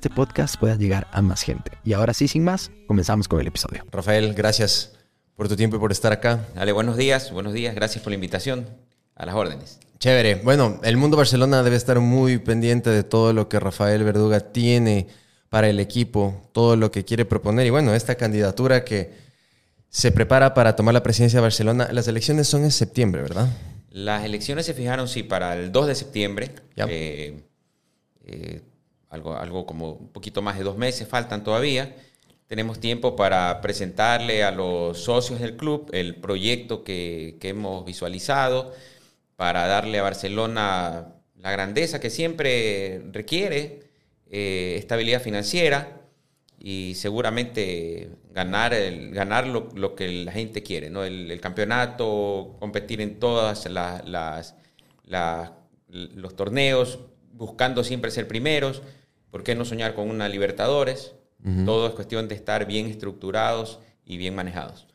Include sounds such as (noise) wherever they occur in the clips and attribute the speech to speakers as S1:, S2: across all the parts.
S1: podcast pueda llegar a más gente. Y ahora sí, sin más, comenzamos con el episodio.
S2: Rafael, gracias por tu tiempo y por estar acá.
S3: Dale, buenos días, buenos días, gracias por la invitación. A las órdenes.
S2: Chévere. Bueno, el mundo Barcelona debe estar muy pendiente de todo lo que Rafael Verduga tiene para el equipo, todo lo que quiere proponer. Y bueno, esta candidatura que se prepara para tomar la presidencia de Barcelona, las elecciones son en septiembre, ¿verdad?
S3: Las elecciones se fijaron, sí, para el 2 de septiembre. Eh, eh, algo, algo como un poquito más de dos meses faltan todavía. Tenemos tiempo para presentarle a los socios del club el proyecto que, que hemos visualizado, para darle a Barcelona la grandeza que siempre requiere, eh, estabilidad financiera y seguramente ganar, el, ganar lo, que la gente quiere, ¿no? el, campeonato, competir en todas las, los torneos, buscando siempre ser primeros. ¿Por qué no soñar con una Libertadores? Todo es cuestión de estar bien estructurados y bien manejados.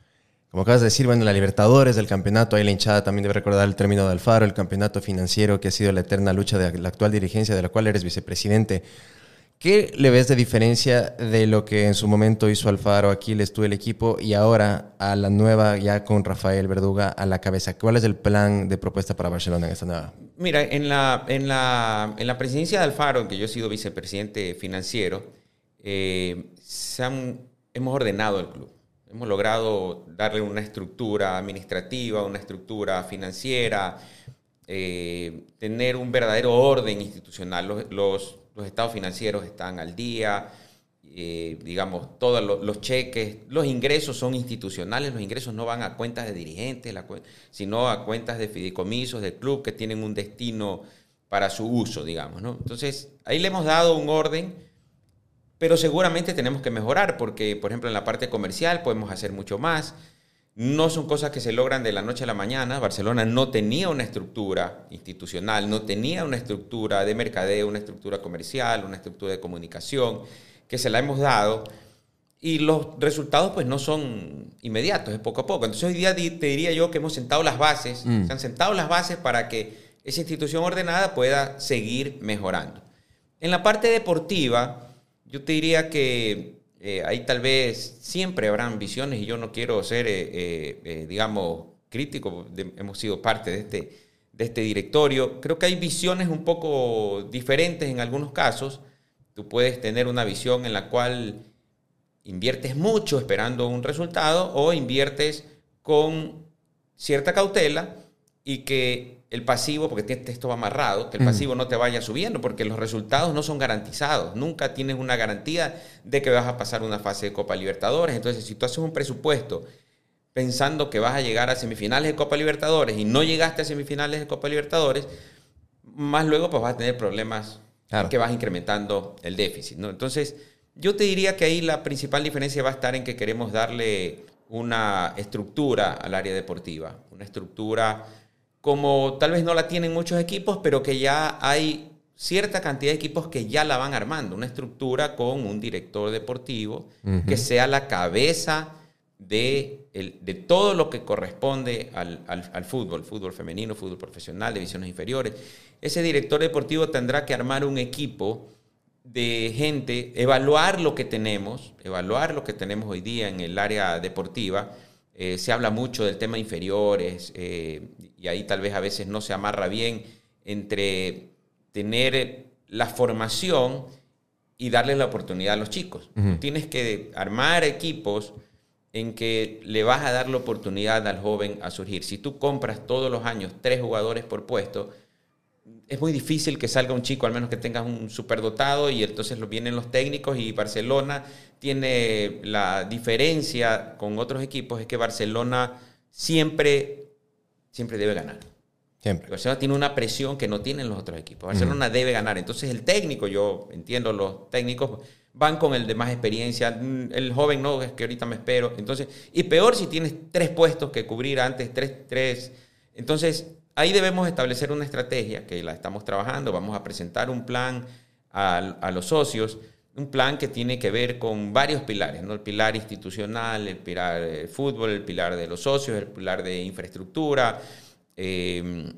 S2: Como acabas de decir, bueno, la Libertadores, del campeonato, ahí la hinchada también debe recordar el término de Alfaro, el campeonato financiero que ha sido la eterna lucha de la actual dirigencia de la cual eres vicepresidente. ¿Qué le ves de diferencia de lo que en su momento hizo Alfaro, Aquiles, tú el equipo, y ahora a la nueva, ya con Rafael Verduga a la cabeza? ¿Cuál es el plan de propuesta para Barcelona en esta nueva?
S3: Mira, en la, en la, en la presidencia de Alfaro, en que yo he sido vicepresidente financiero, eh, hemos ordenado el club. Hemos logrado darle una estructura administrativa, una estructura financiera, eh, tener un verdadero orden institucional. Los los estados financieros están al día, eh, digamos, todos los, cheques, los ingresos son institucionales, los ingresos no van a cuentas de dirigentes, sino a cuentas de fideicomisos del club que tienen un destino para su uso, digamos. Entonces, ahí le hemos dado un orden, pero seguramente tenemos que mejorar, porque, por ejemplo, en la parte comercial podemos hacer mucho más. No son cosas que se logran de la noche a la mañana. Barcelona no tenía una estructura institucional, no tenía una estructura de mercadeo, una estructura comercial, una estructura de comunicación, que se la hemos dado. Y los resultados pues no son inmediatos, es poco a poco. Entonces hoy día te diría yo que hemos sentado las bases, mm. se han sentado las bases para que esa institución ordenada pueda seguir mejorando. En la parte deportiva, yo te diría que eh, ahí tal vez siempre habrán visiones y yo no quiero ser, eh, eh, digamos, crítico, hemos sido parte de este, de este directorio. Creo que hay visiones un poco diferentes en algunos casos. Tú puedes tener una visión en la cual inviertes mucho esperando un resultado o inviertes con cierta cautela y que el pasivo, porque esto va amarrado, que el pasivo no te vaya subiendo, porque los resultados no son garantizados. Nunca tienes una garantía de que vas a pasar una fase de Copa Libertadores. Entonces, si tú haces un presupuesto pensando que vas a llegar a semifinales de Copa Libertadores y no llegaste a semifinales de Copa Libertadores, más luego pues vas a tener problemas que vas incrementando el déficit. ¿no? Entonces, yo te diría que ahí la principal diferencia va a estar en que queremos darle una estructura al área deportiva, una estructura como tal vez no la tienen muchos equipos, pero que ya hay cierta cantidad de equipos que ya la van armando, una estructura con un director deportivo que sea la cabeza de, de, todo lo que corresponde al, al, fútbol, fútbol femenino, fútbol profesional, divisiones inferiores. Ese director deportivo tendrá que armar un equipo de gente, evaluar lo que tenemos, evaluar lo que tenemos hoy día en el área deportiva, eh, se habla mucho del tema inferiores eh, y ahí tal vez a veces no se amarra bien entre tener la formación y darle la oportunidad a los chicos. Tienes que armar equipos en que le vas a dar la oportunidad al joven a surgir. Si tú compras todos los años tres jugadores por puesto, es muy difícil que salga un chico, al menos que tengas un superdotado, y entonces lo vienen los técnicos y Barcelona tiene la diferencia con otros equipos, es que Barcelona siempre, siempre debe ganar.
S2: Siempre.
S3: Barcelona tiene una presión que no tienen los otros equipos. Barcelona debe ganar. Entonces el técnico, yo entiendo los técnicos van con el de más experiencia. Mm, El joven no, es que ahorita me espero. Entonces, y peor si tienes tres puestos que cubrir antes, tres, tres. Entonces, ahí debemos establecer una estrategia que la estamos trabajando. Vamos a presentar un plan a, a los socios, un plan que tiene que ver con varios pilares, ¿no? El pilar institucional, el pilar de fútbol, el pilar de los socios, el pilar de infraestructura. eh,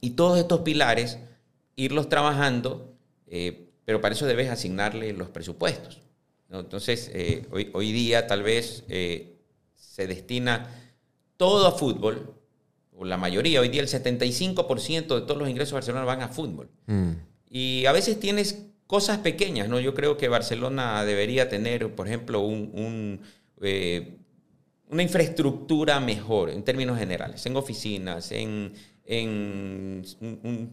S3: y todos estos pilares, irlos trabajando, eh, pero para eso debes asignarle los presupuestos. ¿no? Entonces, eh, hoy, hoy día tal vez eh, se destina todo a fútbol, o la mayoría, hoy día el 75% de todos los ingresos de Barcelona van a fútbol.
S2: Mm.
S3: Y a veces tienes cosas pequeñas, ¿no? Yo creo que Barcelona debería tener, por ejemplo, un, un, eh, una infraestructura mejor en términos generales, en oficinas, en, en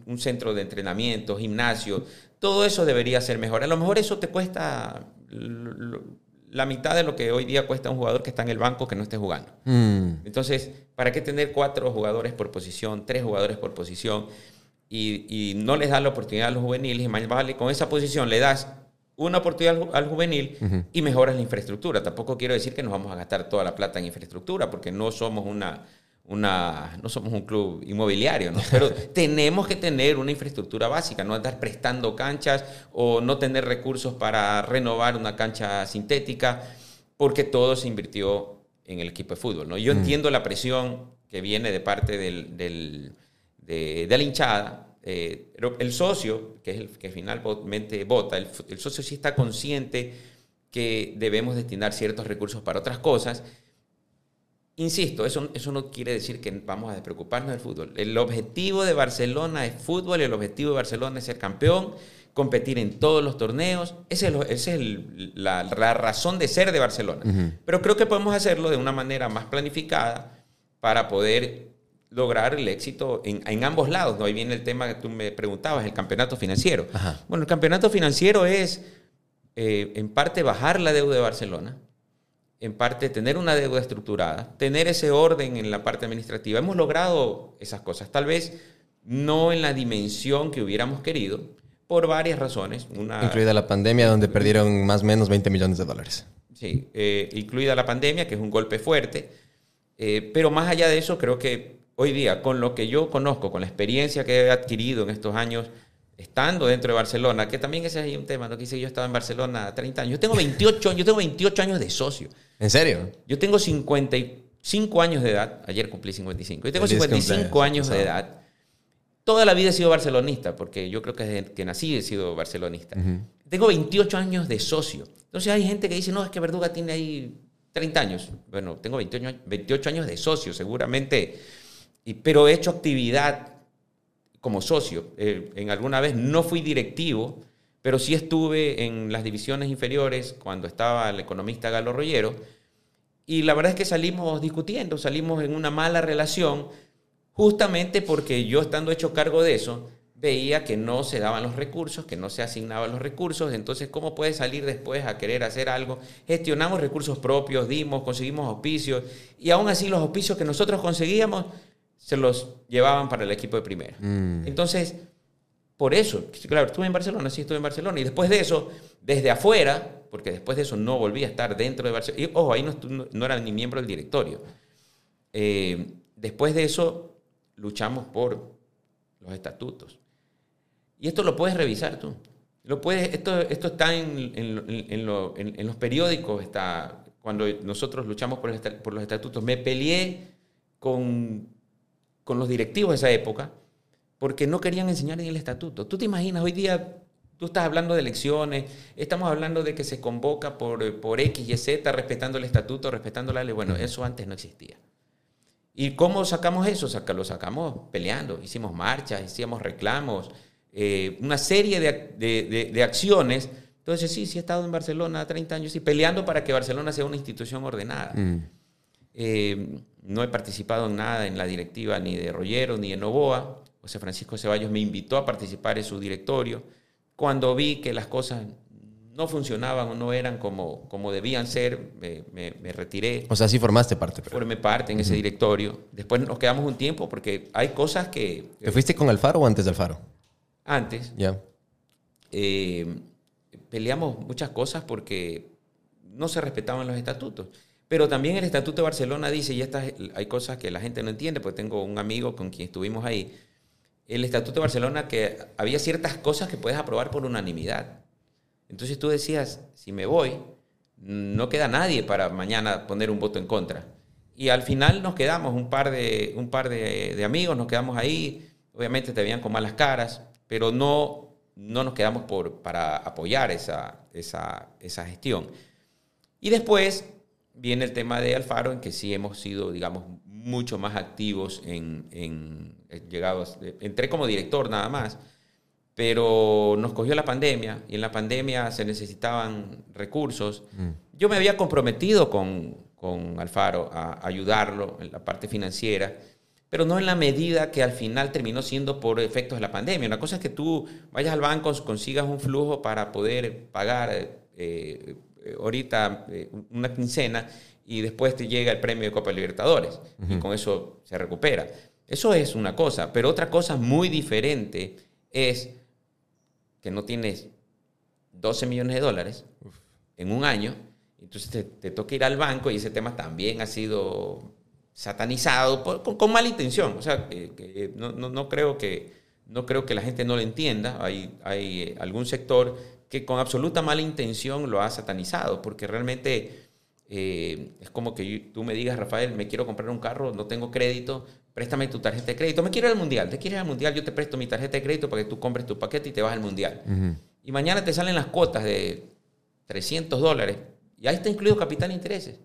S3: un, centro de entrenamiento, gimnasio, todo eso debería ser mejor. A lo mejor eso te cuesta la mitad de lo que hoy día cuesta un jugador que está en el banco que no esté jugando.
S2: Mm.
S3: Entonces, ¿para qué tener cuatro jugadores por posición, tres jugadores por posición? Y, y no les das la oportunidad a los juveniles y más vale con esa posición le das una oportunidad al, ju- al juvenil y mejoras la infraestructura. Tampoco quiero decir que nos vamos a gastar toda la plata en infraestructura porque no somos una, una no somos un club inmobiliario, ¿no? Pero (laughs) tenemos que tener una infraestructura básica, no andar prestando canchas o no tener recursos para renovar una cancha sintética porque todo se invirtió en el equipo de fútbol. ¿no? Yo entiendo la presión que viene de parte del, del- de, de la hinchada, eh, pero el socio, que es el que finalmente vota, el, socio sí está consciente que debemos destinar ciertos recursos para otras cosas. Insisto, eso, eso no quiere decir que vamos a despreocuparnos del fútbol. El objetivo de Barcelona es fútbol, el objetivo de Barcelona es ser campeón, competir en todos los torneos. Esa es, esa es el- la, la razón de ser de Barcelona. Pero creo que podemos hacerlo de una manera más planificada para poder lograr el éxito en, en ambos lados. ¿no? Ahí viene el tema que tú me preguntabas, el campeonato financiero.
S2: Ajá.
S3: Bueno, el campeonato financiero es, eh, en parte, bajar la deuda de Barcelona, en parte, tener una deuda estructurada, tener ese orden en la parte administrativa. Hemos logrado esas cosas, tal vez no en la dimensión que hubiéramos querido, por varias razones. Una,
S2: Incluida la pandemia, donde perdieron más o menos 20 millones de dólares.
S3: Sí, eh, incluida la pandemia, que es un golpe fuerte. Eh, pero más allá de eso, creo que hoy día, con lo que yo conozco, con la experiencia que he adquirido en estos años, estando dentro de Barcelona, que también ese es ahí un tema, ¿no? que dice yo estaba en Barcelona 30 años. Yo tengo 28, yo tengo 28 años de socio.
S2: ¿En serio?
S3: Yo tengo 55 años de edad. Ayer cumplí 55. Yo tengo
S2: Feliz
S3: 55
S2: cumpleaños,
S3: años de edad. Toda la vida he sido barcelonista, porque yo creo que desde que nací he sido barcelonista. Tengo 28 años de socio. Entonces hay gente que dice, no, es que Verduga tiene ahí 30 años. Bueno, tengo 28, años- 28 años de socio, seguramente. Pero he hecho actividad como socio. Eh, en alguna vez no fui directivo, pero sí estuve en las divisiones inferiores cuando estaba el economista Galo Rollero. Y la verdad es que salimos discutiendo, salimos en una mala relación, justamente porque yo estando hecho cargo de eso, veía que no se daban los recursos, que no se asignaban los recursos, entonces ¿cómo puedes salir después a querer hacer algo? Gestionamos recursos propios, dimos, conseguimos auspicios, y aún así los auspicios que nosotros conseguíamos se los llevaban para el equipo de primera. Entonces, por eso, claro, estuve en Barcelona, sí estuve en Barcelona. Y después de eso, desde afuera, porque después de eso no volví a estar dentro de Barcelona. Y ojo, ahí no, no- era ni miembro del directorio. Eh, después de eso, luchamos por los estatutos. Y esto lo puedes revisar tú. Lo puedes, esto, esto está en, en- en- lo- en- los periódicos, está, cuando nosotros luchamos por, el por los estatutos. Me peleé con, con los directivos de esa época porque no querían enseñar en el estatuto. Tú te imaginas, hoy día tú estás hablando de elecciones, estamos hablando de que se convoca por, por X y Z, respetando el estatuto, respetando la ley. Bueno, eso antes no existía. ¿Y cómo sacamos eso? Lo sacamos peleando, hicimos marchas, hicimos reclamos, eh, una serie de, de- de- de acciones. Entonces, sí, sí he estado en Barcelona 30 años y peleando para que Barcelona sea una institución ordenada.
S2: Mm.
S3: Eh, no he participado en nada en la directiva ni de Rollero ni de Novoa. José Francisco Ceballos me invitó a participar en su directorio. Cuando vi que las cosas no funcionaban o no eran como, como debían ser, me, me, retiré.
S2: O sea, sí formaste parte.
S3: Pero... Formé parte en ese directorio. Después nos quedamos un tiempo porque hay cosas que...
S2: ¿Te fuiste con Alfaro o antes de Alfaro?
S3: Antes.
S2: Ya.
S3: Eh, peleamos muchas cosas porque no se respetaban los estatutos. Pero también el Estatuto de Barcelona dice, y estas, hay cosas que la gente no entiende, porque tengo un amigo con quien estuvimos ahí, el Estatuto de Barcelona que había ciertas cosas que puedes aprobar por unanimidad. Entonces tú decías, si me voy, no queda nadie para mañana poner un voto en contra. Y al final nos quedamos, un par de, un par de, amigos, nos quedamos ahí, obviamente te veían con malas caras, pero no, no nos quedamos por, para apoyar esa, esa, esa gestión. Y después viene el tema de Alfaro, en que sí hemos sido, digamos, mucho más activos en, en llegados, entré como director nada más, pero nos cogió la pandemia y en la pandemia se necesitaban recursos. Mm. Yo me había comprometido con, con Alfaro a ayudarlo en la parte financiera, pero no en la medida que al final terminó siendo por efectos de la pandemia. Una cosa es que tú vayas al banco, consigas un flujo para poder pagar eh, ahorita eh, una quincena y después te llega el premio de Copa Libertadores y con eso se recupera. Eso es una cosa, pero otra cosa muy diferente es que no tienes 12 millones de dólares en un año, entonces te, toca ir al banco y ese tema también ha sido satanizado con, mala intención. O sea, que, no, creo que, no creo que la gente no lo entienda. Hay, hay eh, algún sector que con absoluta mala intención lo ha satanizado, porque realmente eh, es como que tú me digas, Rafael, me quiero comprar un carro, no tengo crédito, préstame tu tarjeta de crédito. Me quiero ir al mundial. Te quieres ir al mundial, yo te presto mi tarjeta de crédito para que tú compres tu paquete y te vas al mundial. Y mañana te salen las cuotas de 300 dólares y ahí está incluido capital e intereses.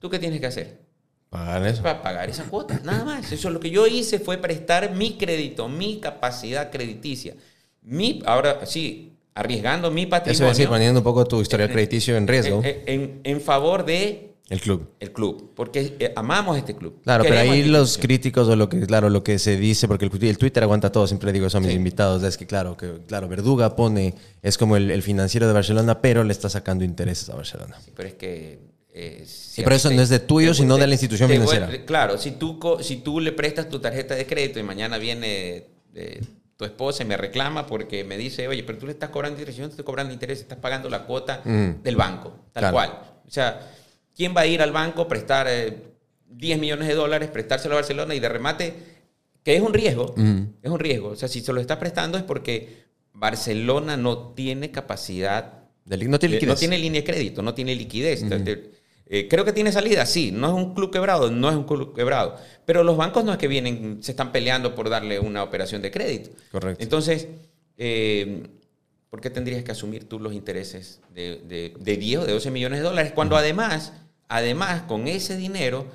S3: ¿Tú qué tienes que hacer?
S2: Pagar eso.
S3: Para pagar esa cuota, nada más. Eso lo que yo hice fue prestar mi crédito, mi capacidad crediticia. Mi, ahora sí, arriesgando mi patrimonio.
S2: Eso es decir, poniendo un poco tu historial crediticio en riesgo.
S3: En, en favor de
S2: el club.
S3: El club, porque eh, amamos este club.
S2: Claro, pero ahí los críticos o lo que, claro, lo que se dice, porque el, Twitter aguanta todo, siempre digo eso a mis invitados, es que claro, que claro, Verduga pone, es como el, financiero de Barcelona, pero le está sacando intereses a Barcelona.
S3: Sí, pero es que...
S2: Eh, sí, pero eso no es de tuyo, sino de la institución financiera.
S3: claro, si tú, si tú le prestas tu tarjeta de crédito y mañana viene eh, tu esposa y me reclama porque me dice, oye, pero tú le estás cobrando interés, yo no te estoy cobrando interés, estás pagando la cuota mm. del banco, tal cual. O sea ¿Quién va a ir al banco, prestar 10 eh, millones de dólares, prestárselo a Barcelona y de remate, que es un riesgo, es un riesgo. O sea, si se lo está prestando es porque Barcelona no tiene capacidad,
S2: no, tiene
S3: no tiene línea de crédito, no tiene liquidez. Eh, creo que tiene salida, sí, no es un club quebrado, no es un club quebrado, pero los bancos no es que vienen, se están peleando por darle una operación de crédito.
S2: Correcto.
S3: Entonces, eh, ¿por qué tendrías que asumir tú los intereses de, de, 10 o de 12 millones de dólares cuando además Además, con ese dinero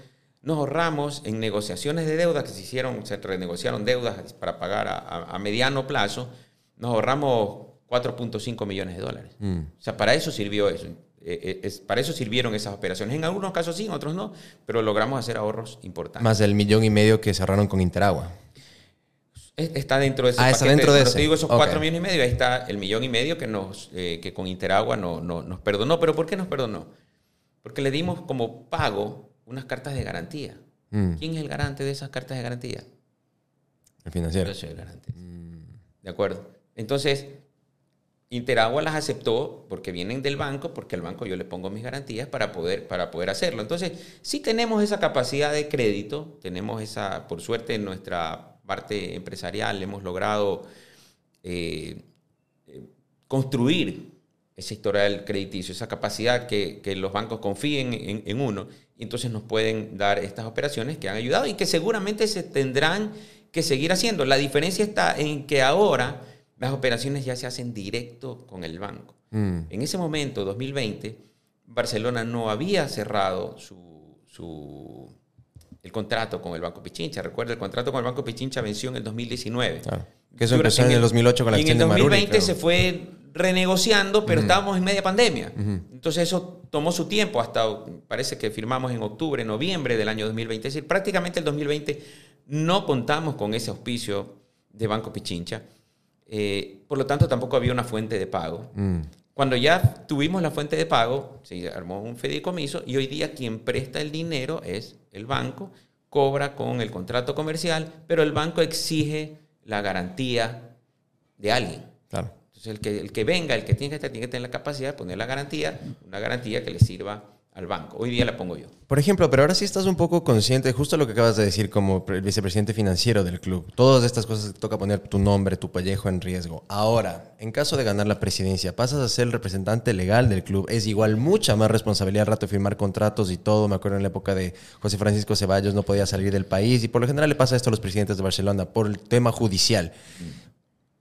S3: nos ahorramos en negociaciones de deuda que se hicieron, se renegociaron deudas para pagar a, mediano plazo, nos ahorramos 4.5 millones de dólares. Mm. O sea, para eso sirvió eso. Eh, eh, para eso sirvieron esas operaciones. En algunos casos sí, en otros no, pero logramos hacer ahorros importantes.
S2: Más del millón y medio que cerraron con Interagua.
S3: Está dentro de ese
S2: ah, está dentro de ese.
S3: Te digo esos 4 millones y medio, ahí está el millón y medio que, nos, eh, que con Interagua no, nos perdonó. ¿Pero por qué nos perdonó? Porque le dimos como pago unas cartas de garantía. Mm. ¿Quién es el garante de esas cartas de garantía?
S2: El financiero.
S3: Yo soy el garante. Mm. ¿De acuerdo? Entonces, Interagua las aceptó porque vienen del banco, porque al banco yo le pongo mis garantías para poder, para poder hacerlo. Entonces, sí tenemos esa capacidad de crédito, tenemos esa, por suerte en nuestra parte empresarial hemos logrado eh, eh, construir ese historial crediticio, esa capacidad que, los bancos confíen en, uno, y entonces nos pueden dar estas operaciones que han ayudado y que seguramente se tendrán que seguir haciendo. La diferencia está en que ahora las operaciones ya se hacen directo con el banco. Mm. En ese momento, 2020, Barcelona no había cerrado su, el contrato con el Banco Pichincha. Recuerda, el contrato con el Banco Pichincha venció en el 2019.
S2: Que eso empezó en el 2008 con la
S3: y en el 2020 se fue renegociando, pero estábamos en media pandemia. Entonces eso tomó su tiempo hasta, parece que firmamos en octubre, noviembre del año 2020. Es decir, prácticamente el 2020 no contamos con ese auspicio de Banco Pichincha. Eh, por lo tanto, tampoco había una fuente de pago. Cuando ya tuvimos la fuente de pago, se armó un fideicomiso y hoy día quien presta el dinero es el banco, cobra con el contrato comercial, pero el banco exige la garantía de alguien.
S2: Claro.
S3: Entonces el que, el que venga, el que tiene que estar, tiene que tener la capacidad de poner la garantía, una garantía que le sirva al banco. Hoy día la pongo yo.
S2: Por ejemplo, pero ahora sí estás un poco consciente, justo lo que acabas de decir como pre- vicepresidente financiero del club. Todas estas cosas te toca poner tu nombre, tu pellejo en riesgo. Ahora, en caso de ganar la presidencia, pasas a ser el representante legal del club. Es igual mucha más responsabilidad al rato de firmar contratos y todo. Me acuerdo en la época de José Francisco Ceballos no podía salir del país y por lo general le pasa esto a los presidentes de Barcelona por el tema judicial.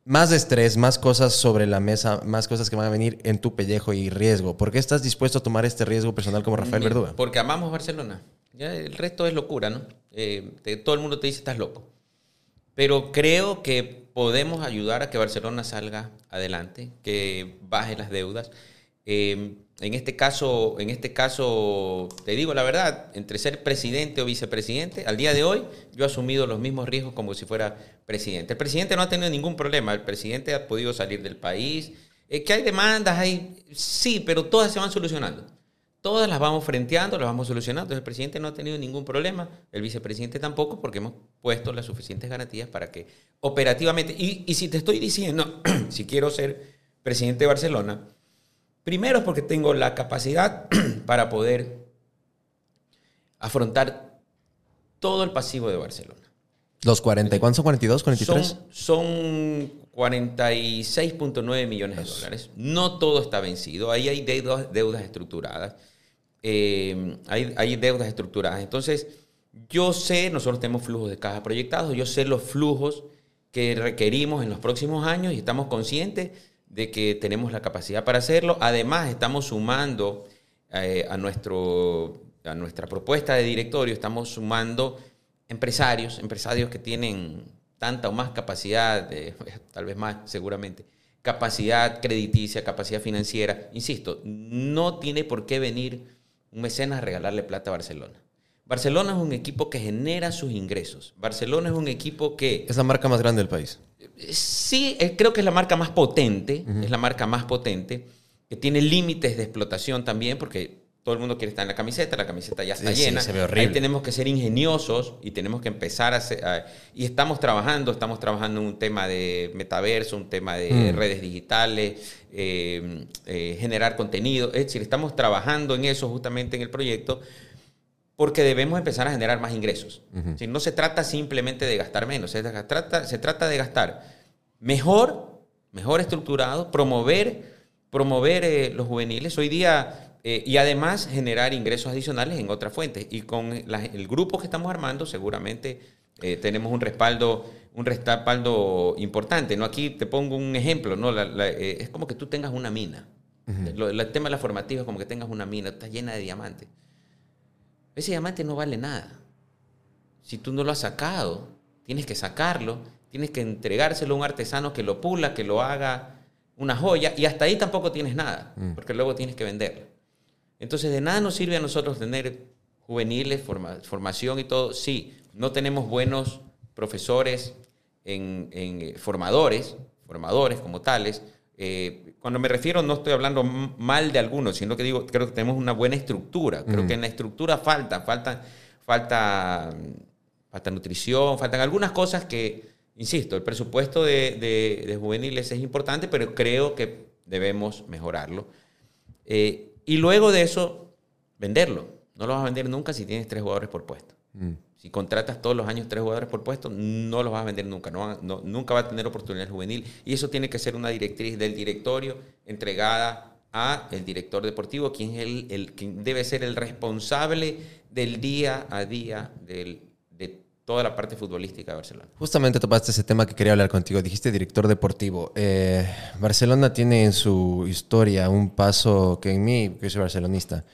S2: Más estrés, más cosas sobre la mesa, más cosas que van a venir en tu pellejo y riesgo. ¿Por qué estás dispuesto a tomar este riesgo personal como Rafael
S3: Mira,
S2: Verduga?
S3: Porque amamos Barcelona. Ya el resto es locura, ¿no? Eh, te- todo el mundo te dice estás loco. Pero creo que podemos ayudar a que Barcelona salga adelante, que baje las deudas. Eh, en este caso, en este caso, te digo la verdad, entre ser presidente o vicepresidente, al día de hoy yo he asumido los mismos riesgos como si fuera presidente. El presidente no ha tenido ningún problema, el presidente ha podido salir del país. Eh, que hay demandas, hay sí, pero todas se van solucionando. Todas las vamos frenteando, las vamos solucionando. Entonces, el presidente no ha tenido ningún problema, el vicepresidente tampoco, porque hemos puesto las suficientes garantías para que operativamente, y, y si te estoy diciendo, (clears throat) si quiero ser presidente de Barcelona, primero es porque tengo la capacidad (clears throat) para poder afrontar todo el pasivo de Barcelona.
S2: Los 40, ¿cuántos son 42, 43?
S3: Son, son 46.9 millones de dólares. No todo está vencido. Ahí hay deudas, deudas estructuradas. Eh, hay, hay deudas estructuradas. Entonces, yo sé, nosotros tenemos flujos de caja proyectados, yo sé los flujos que requerimos en los próximos años y estamos conscientes de que tenemos la capacidad para hacerlo. Además, estamos sumando eh, a, nuestro, a nuestra propuesta de directorio, estamos sumando empresarios, empresarios que tienen tanta o más capacidad, de, (laughs) tal vez más seguramente, capacidad crediticia, capacidad financiera. Insisto, no tiene por qué venir un mecenas a regalarle plata a Barcelona. Barcelona es un equipo que genera sus ingresos. Barcelona es un equipo que
S2: Es la marca más grande del país.
S3: Sí, eh, creo que es la marca más potente, es la marca más potente, que tiene límites de explotación también, porque todo el mundo quiere estar en la camiseta, la camiseta ya está
S2: Sí, sí,
S3: llena.
S2: se ve horrible.
S3: Ahí tenemos que ser ingeniosos y tenemos que empezar a hacer... a- y estamos trabajando, estamos trabajando en un tema de metaverso, un tema de
S2: Mm.
S3: redes digitales, eh, eh, generar contenido. Es decir, estamos trabajando en eso justamente en el proyecto porque debemos empezar a generar más ingresos. Si no se trata simplemente de gastar menos, se trata, se trata de gastar mejor, mejor estructurado, promover, promover eh, los juveniles hoy día eh, y además generar ingresos adicionales en otras fuentes. Y con la- el grupo que estamos armando seguramente eh, tenemos un respaldo, un respaldo importante. ¿no? Aquí te pongo un ejemplo, ¿no? La- la- eh, es como que tú tengas una mina. Lo- el tema de la formativa es como que tengas una mina, está llena de diamantes. Ese diamante no vale nada. Si tú no lo has sacado, tienes que sacarlo, tienes que entregárselo a un artesano que lo pula, que lo haga una joya, y hasta ahí tampoco tienes nada, porque luego tienes que venderlo. Entonces, de nada nos sirve a nosotros tener juveniles, forma- formación y todo. Sí, no tenemos buenos profesores, en, en, eh, formadores, formadores como tales. Eh, cuando me refiero, no estoy hablando mal de algunos, sino que digo, creo que tenemos una buena estructura. Creo que en la estructura falta, falta, falta, falta nutrición, faltan algunas cosas que, insisto, el presupuesto de, de- de juveniles es importante, pero creo que debemos mejorarlo. Eh, y luego de eso, venderlo. No lo vas a vender nunca si tienes tres jugadores por puesto. Si contratas todos los años tres jugadores por puesto, no los vas a vender nunca. No, nunca va a tener oportunidad juvenil. Y eso tiene que ser una directriz del directorio entregada a el director deportivo, quien, es el, el- quien debe ser el responsable del día a día del- de toda la parte futbolística de Barcelona.
S2: Justamente topaste ese tema que quería hablar contigo. Dijiste director deportivo. Eh, Barcelona tiene en su historia un paso que en mí, que soy barcelonista,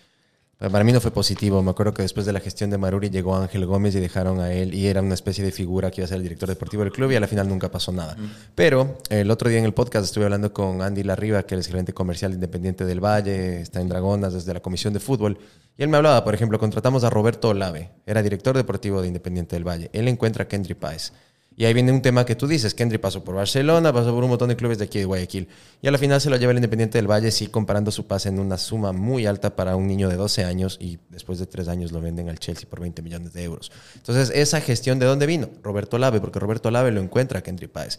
S2: para mí no fue positivo. Me acuerdo que después de la gestión de Maruri llegó Ángel Gómez y dejaron a él y era una especie de figura que iba a ser el director deportivo del club y a la final nunca pasó nada. Pero el otro día en el podcast estuve hablando con Andy Larriba, que es el gerente comercial independiente del Valle, está en Dragonas desde la comisión de fútbol. Y él me hablaba, por ejemplo, contratamos a Roberto Olave, era director deportivo de Independiente del Valle. Él encuentra a Kendry Páez. Y ahí viene un tema que tú dices, Kendry pasó por Barcelona, pasó por un montón de clubes de aquí de Guayaquil. Y a la final se lo lleva el Independiente del Valle, sí, comparando su pase en una suma muy alta para un niño de 12 años y después de 3 años lo venden al Chelsea por 20 millones de euros. Entonces, esa gestión de dónde vino? Roberto Lave, porque Roberto Lave lo encuentra a Kendry Páez.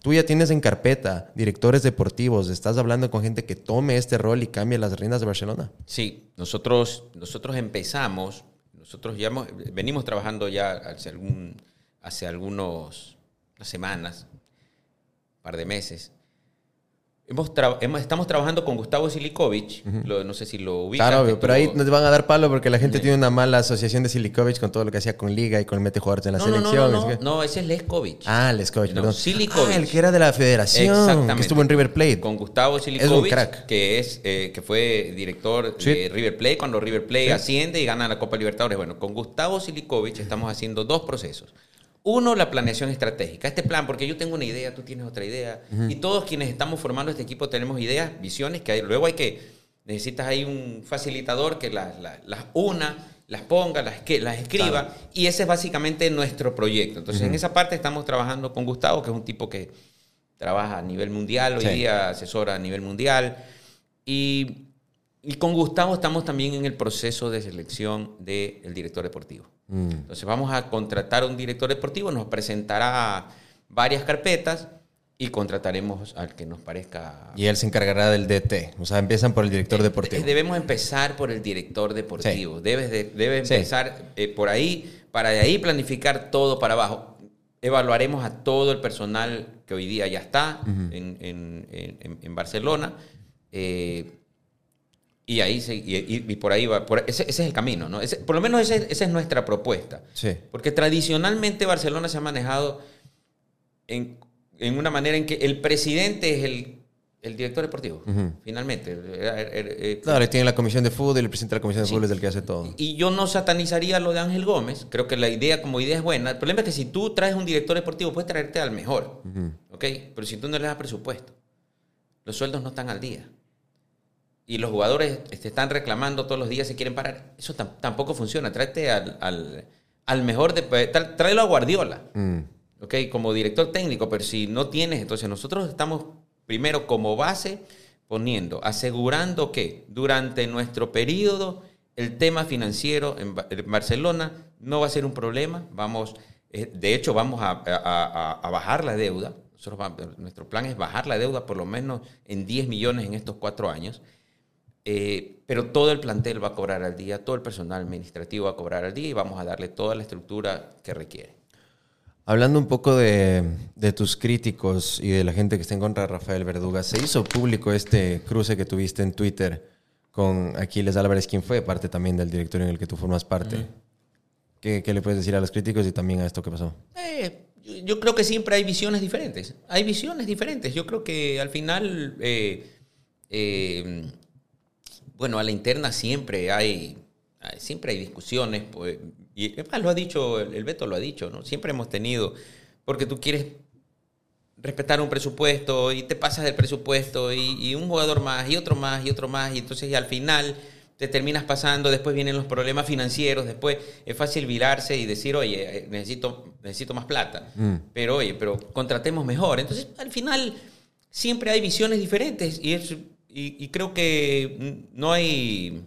S2: Tú ya tienes en carpeta directores deportivos, estás hablando con gente que tome este rol y cambie las reinas de Barcelona.
S3: Sí, nosotros, nosotros empezamos, nosotros ya venimos trabajando ya hace, algún, hace algunos semanas, un par de meses, estamos trabajando con Gustavo Silikovic, no sé si lo ubicas.
S2: Claro, pero ahí nos van a dar palo porque la gente tiene una mala asociación de Silikovic con todo lo que hacía con Liga y con mete jugadores en la selección.
S3: No, no, no, ese es Leskovic.
S2: Ah, Leskovic, perdón. Ah, el que era de la federación, Exactamente. que estuvo en River Plate.
S3: Con Gustavo Silikovic, que, es, eh, que fue director de River Plate cuando River Plate asciende y gana la Copa Libertadores. Bueno, con Gustavo Silikovic estamos haciendo dos procesos. Uno, la planeación estratégica. Este plan, porque yo tengo una idea, tú tienes otra idea. Y todos quienes estamos formando este equipo tenemos ideas, visiones, que luego hay que, necesitas ahí un facilitador que las, una, las ponga, las, que, las escriba. Y ese es básicamente nuestro proyecto. Entonces, en esa parte estamos trabajando con Gustavo, que es un tipo que trabaja a nivel mundial, hoy día asesora a nivel mundial. Y, y con Gustavo estamos también en el proceso de selección del director deportivo. Mm. Entonces vamos a contratar a un director deportivo, nos presentará varias carpetas y contrataremos al que nos parezca.
S2: Y él se encargará del DT. O sea, empiezan por el director eh, deportivo.
S3: Debemos empezar por el director deportivo. Debes debe empezar eh, por ahí, para de ahí planificar todo para abajo. Evaluaremos a todo el personal que hoy día ya está en, en, en, Barcelona. Eh, y ahí y, por ahí va, ese, es el camino, ¿no? por lo menos esa es nuestra propuesta.
S2: Sí.
S3: Porque tradicionalmente Barcelona se ha manejado en, una manera en que el presidente es el, director deportivo, finalmente.
S2: Eh, claro, tiene la comisión de fútbol y el presidente de la comisión de fútbol es el que hace todo.
S3: Y yo no satanizaría lo de Ángel Gómez. Creo que la idea como idea es buena. El problema es que si tú traes un director deportivo, puedes traerte al mejor. ¿Ok? Pero si tú no le das presupuesto, los sueldos no están al día y los jugadores te este, están reclamando todos los días si quieren parar, eso tampoco funciona. Tráete al, al, mejor, de, pues, tráelo a Guardiola, mm. ¿ok? Como director técnico, pero si no tienes, entonces nosotros estamos primero como base poniendo, asegurando que durante nuestro periodo el tema financiero en, Barcelona no va a ser un problema, vamos, eh, de hecho vamos a, a bajar la deuda, nosotros, nuestro plan es bajar la deuda por lo menos en 10 millones en estos cuatro años eh, pero todo el plantel va a cobrar al día, todo el personal administrativo va a cobrar al día y vamos a darle toda la estructura que requiere.
S2: Hablando un poco de, tus críticos y de la gente que está en contra de Rafael Verduga, se hizo público este cruce que tuviste en Twitter con Aquiles Álvarez, quien fue parte también del directorio en el que tú formas parte. ¿Qué, le puedes decir a los críticos y también a esto que pasó?
S3: Eh, yo, creo que siempre hay visiones diferentes. Hay visiones diferentes. Yo creo que al final eh, bueno, a la interna siempre hay, siempre hay discusiones, pues, y lo ha dicho, el Beto lo ha dicho, ¿no? Siempre hemos tenido, porque tú quieres respetar un presupuesto y te pasas del presupuesto y, un jugador más y otro más y otro más y entonces al final te terminas pasando, después vienen los problemas financieros, después es fácil virarse y decir, oye, eh, necesito, necesito más plata, mm. pero oye, pero contratemos mejor. Entonces al final siempre hay visiones diferentes y es y, creo que no hay,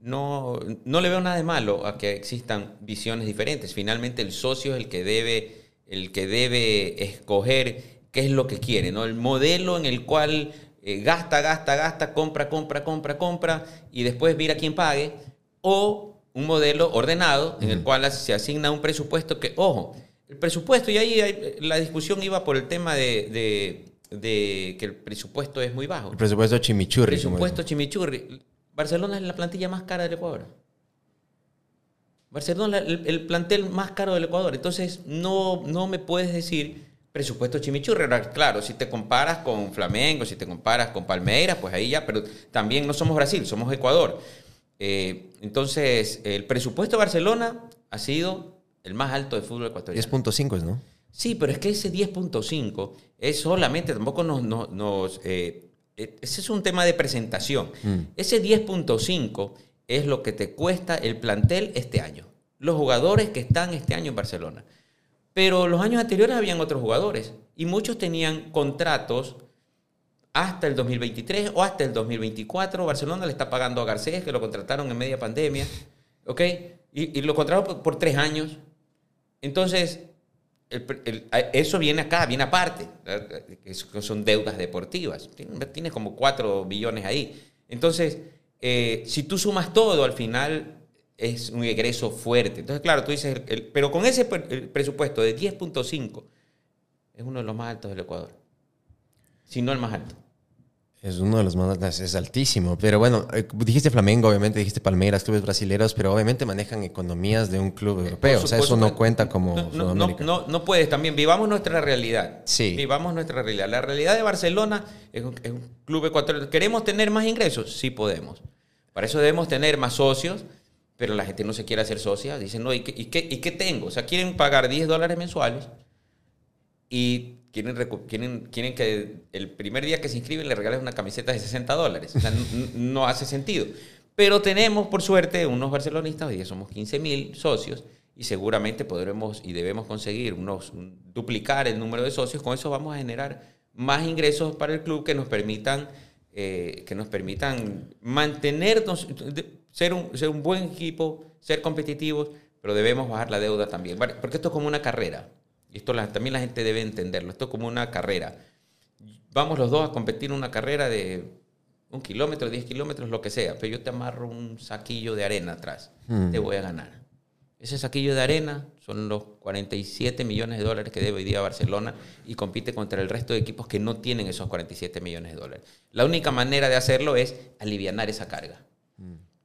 S3: no, no le veo nada de malo a que existan visiones diferentes. Finalmente el socio es el que debe, el que debe escoger qué es lo que quiere, ¿no? El modelo en el cual eh, gasta, gasta, gasta, compra, compra, compra, compra y después mira quién pague. O un modelo ordenado en el cual se asigna un presupuesto que, ojo, el presupuesto, y ahí la discusión iba por el tema de de que el presupuesto es muy bajo.
S2: El presupuesto chimichurri.
S3: El presupuesto chimichurri. Barcelona es la plantilla más cara del Ecuador. Barcelona es el, plantel más caro del Ecuador. Entonces, no, no me puedes decir presupuesto chimichurri. Claro, si te comparas con Flamengo, si te comparas con Palmeiras, pues ahí ya, pero también no somos Brasil, somos Ecuador. Eh, entonces, el presupuesto de Barcelona ha sido el más alto de fútbol ecuatoriano.
S2: 10.5, ¿no?
S3: Sí, pero es que ese 10.5 es solamente, tampoco nos... nos, eh, eh, ese es un tema de presentación. Mm. Ese 10.5 es lo que te cuesta el plantel este año. Los jugadores que están este año en Barcelona. Pero los años anteriores habían otros jugadores y muchos tenían contratos hasta el 2023 o hasta el 2024. Barcelona le está pagando a Garcés, que lo contrataron en media pandemia, ¿ok? Y, lo contrataron por, tres años. Entonces, eso viene acá, viene aparte, que son deudas deportivas. Tienes como cuatro billones ahí. Entonces, eh, si tú sumas todo, al final es un egreso fuerte. Entonces, claro, tú dices, pero con ese presupuesto de 10.5, es uno de los más altos del Ecuador, si no el más alto.
S2: Es uno de los más, es altísimo. Pero bueno, eh, dijiste Flamengo, obviamente dijiste Palmeiras, clubes brasileños, pero obviamente manejan economías de un club europeo. o sea, eso no cuenta como
S3: no, no, no, puedes también. Vivamos nuestra realidad.
S2: Sí.
S3: Vivamos nuestra realidad. La realidad de Barcelona es un, club ecuatoriano. ¿Queremos tener más ingresos? Sí podemos. Para eso debemos tener más socios, pero la gente no se quiere hacer socia. Dicen, no, ¿y qué, y qué, y qué tengo? O sea, quieren pagar 10 dólares mensuales y quieren, que el primer día que se inscriben le regales una camiseta de 60 dólares. O sea, no, hace sentido. Pero tenemos, por suerte, unos barcelonistas, hoy día somos 15 mil socios, y seguramente podremos y debemos conseguir unos, duplicar el número de socios. Con eso vamos a generar más ingresos para el club que nos permitan, eh, que nos permitan mantenernos, ser un, ser un buen equipo, ser competitivos, pero debemos bajar la deuda también. Porque esto es como una carrera. Esto también la gente debe entenderlo. Esto es como una carrera. Vamos los dos a competir en una carrera de un kilómetro, diez kilómetros, lo que sea. Pero yo te amarro un saquillo de arena atrás. Hmm. Te voy a ganar. Ese saquillo de arena son los 47 millones de dólares que debe hoy día Barcelona y compite contra el resto de equipos que no tienen esos 47 millones de dólares. La única manera de hacerlo es aliviar esa carga.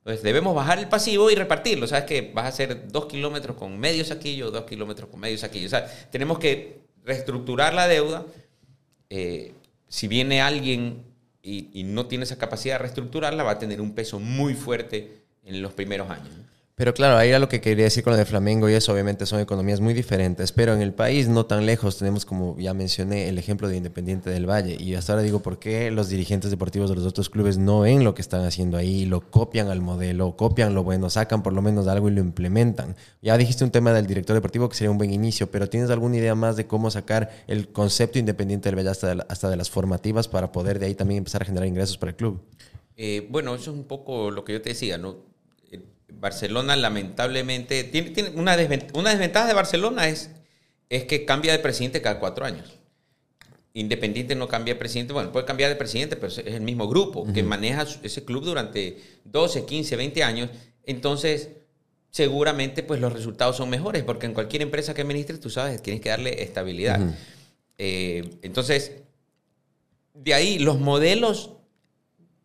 S3: Entonces debemos bajar el pasivo y repartirlo. Sabes que vas a hacer dos kilómetros con medio saquillo, dos kilómetros con medio saquillo. O sea, tenemos que reestructurar la deuda. Eh, si viene alguien y, no tiene esa capacidad de reestructurarla, va a tener un peso muy fuerte en los primeros años.
S2: Pero claro, ahí era lo que quería decir con lo de Flamengo y eso obviamente son economías muy diferentes, pero en el país no tan lejos tenemos, como ya mencioné, el ejemplo de Independiente del Valle. Y hasta ahora digo, ¿por qué los dirigentes deportivos de los otros clubes no ven lo que están haciendo ahí, lo copian al modelo, copian lo bueno, sacan por lo menos algo y lo implementan? Ya dijiste un tema del director deportivo que sería un buen inicio, pero ¿tienes alguna idea más de cómo sacar el concepto Independiente del Valle hasta de, hasta de las formativas para poder de ahí también empezar a generar ingresos para el club?
S3: Eh, bueno, eso es un poco lo que yo te decía, ¿no? Barcelona lamentablemente tiene, una, desventaja, de Barcelona es, es que cambia de presidente cada cuatro años. Independiente no cambia de presidente, bueno, puede cambiar de presidente, pero es el mismo grupo que maneja ese club durante 12, 15, 20 años. Entonces, seguramente pues los resultados son mejores, porque en cualquier empresa que administres, tú sabes, tienes que darle estabilidad. Eh, entonces, de ahí los modelos,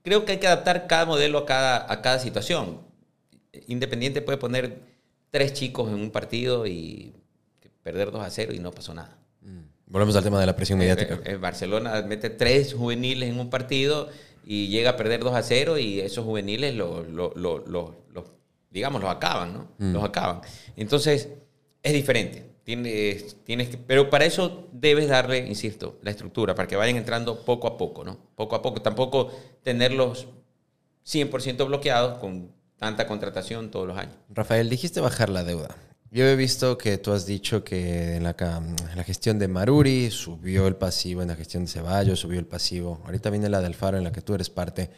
S3: creo que hay que adaptar cada modelo a cada, a cada situación. Independiente puede poner tres chicos en un partido y perder 2 a 0 y no pasó nada.
S2: Mm. Volvemos al tema de la presión mediática.
S3: En eh, eh, Barcelona mete tres juveniles en un partido y llega a perder 2 a 0 y esos juveniles lo, digamos, los acaban, ¿no? Mm. Los acaban. Entonces, es diferente. Tienes, tienes que, pero para eso debes darle, insisto, la estructura, para que vayan entrando poco a poco, ¿no? Poco a poco. Tampoco tenerlos 100% bloqueados con tanta contratación todos los años.
S2: Rafael, dijiste bajar la deuda. Yo he visto que tú has dicho que en la, la, gestión de Maruri subió el pasivo, en la gestión de Ceballos subió el pasivo. Ahorita viene la del Faro en la que tú eres parte.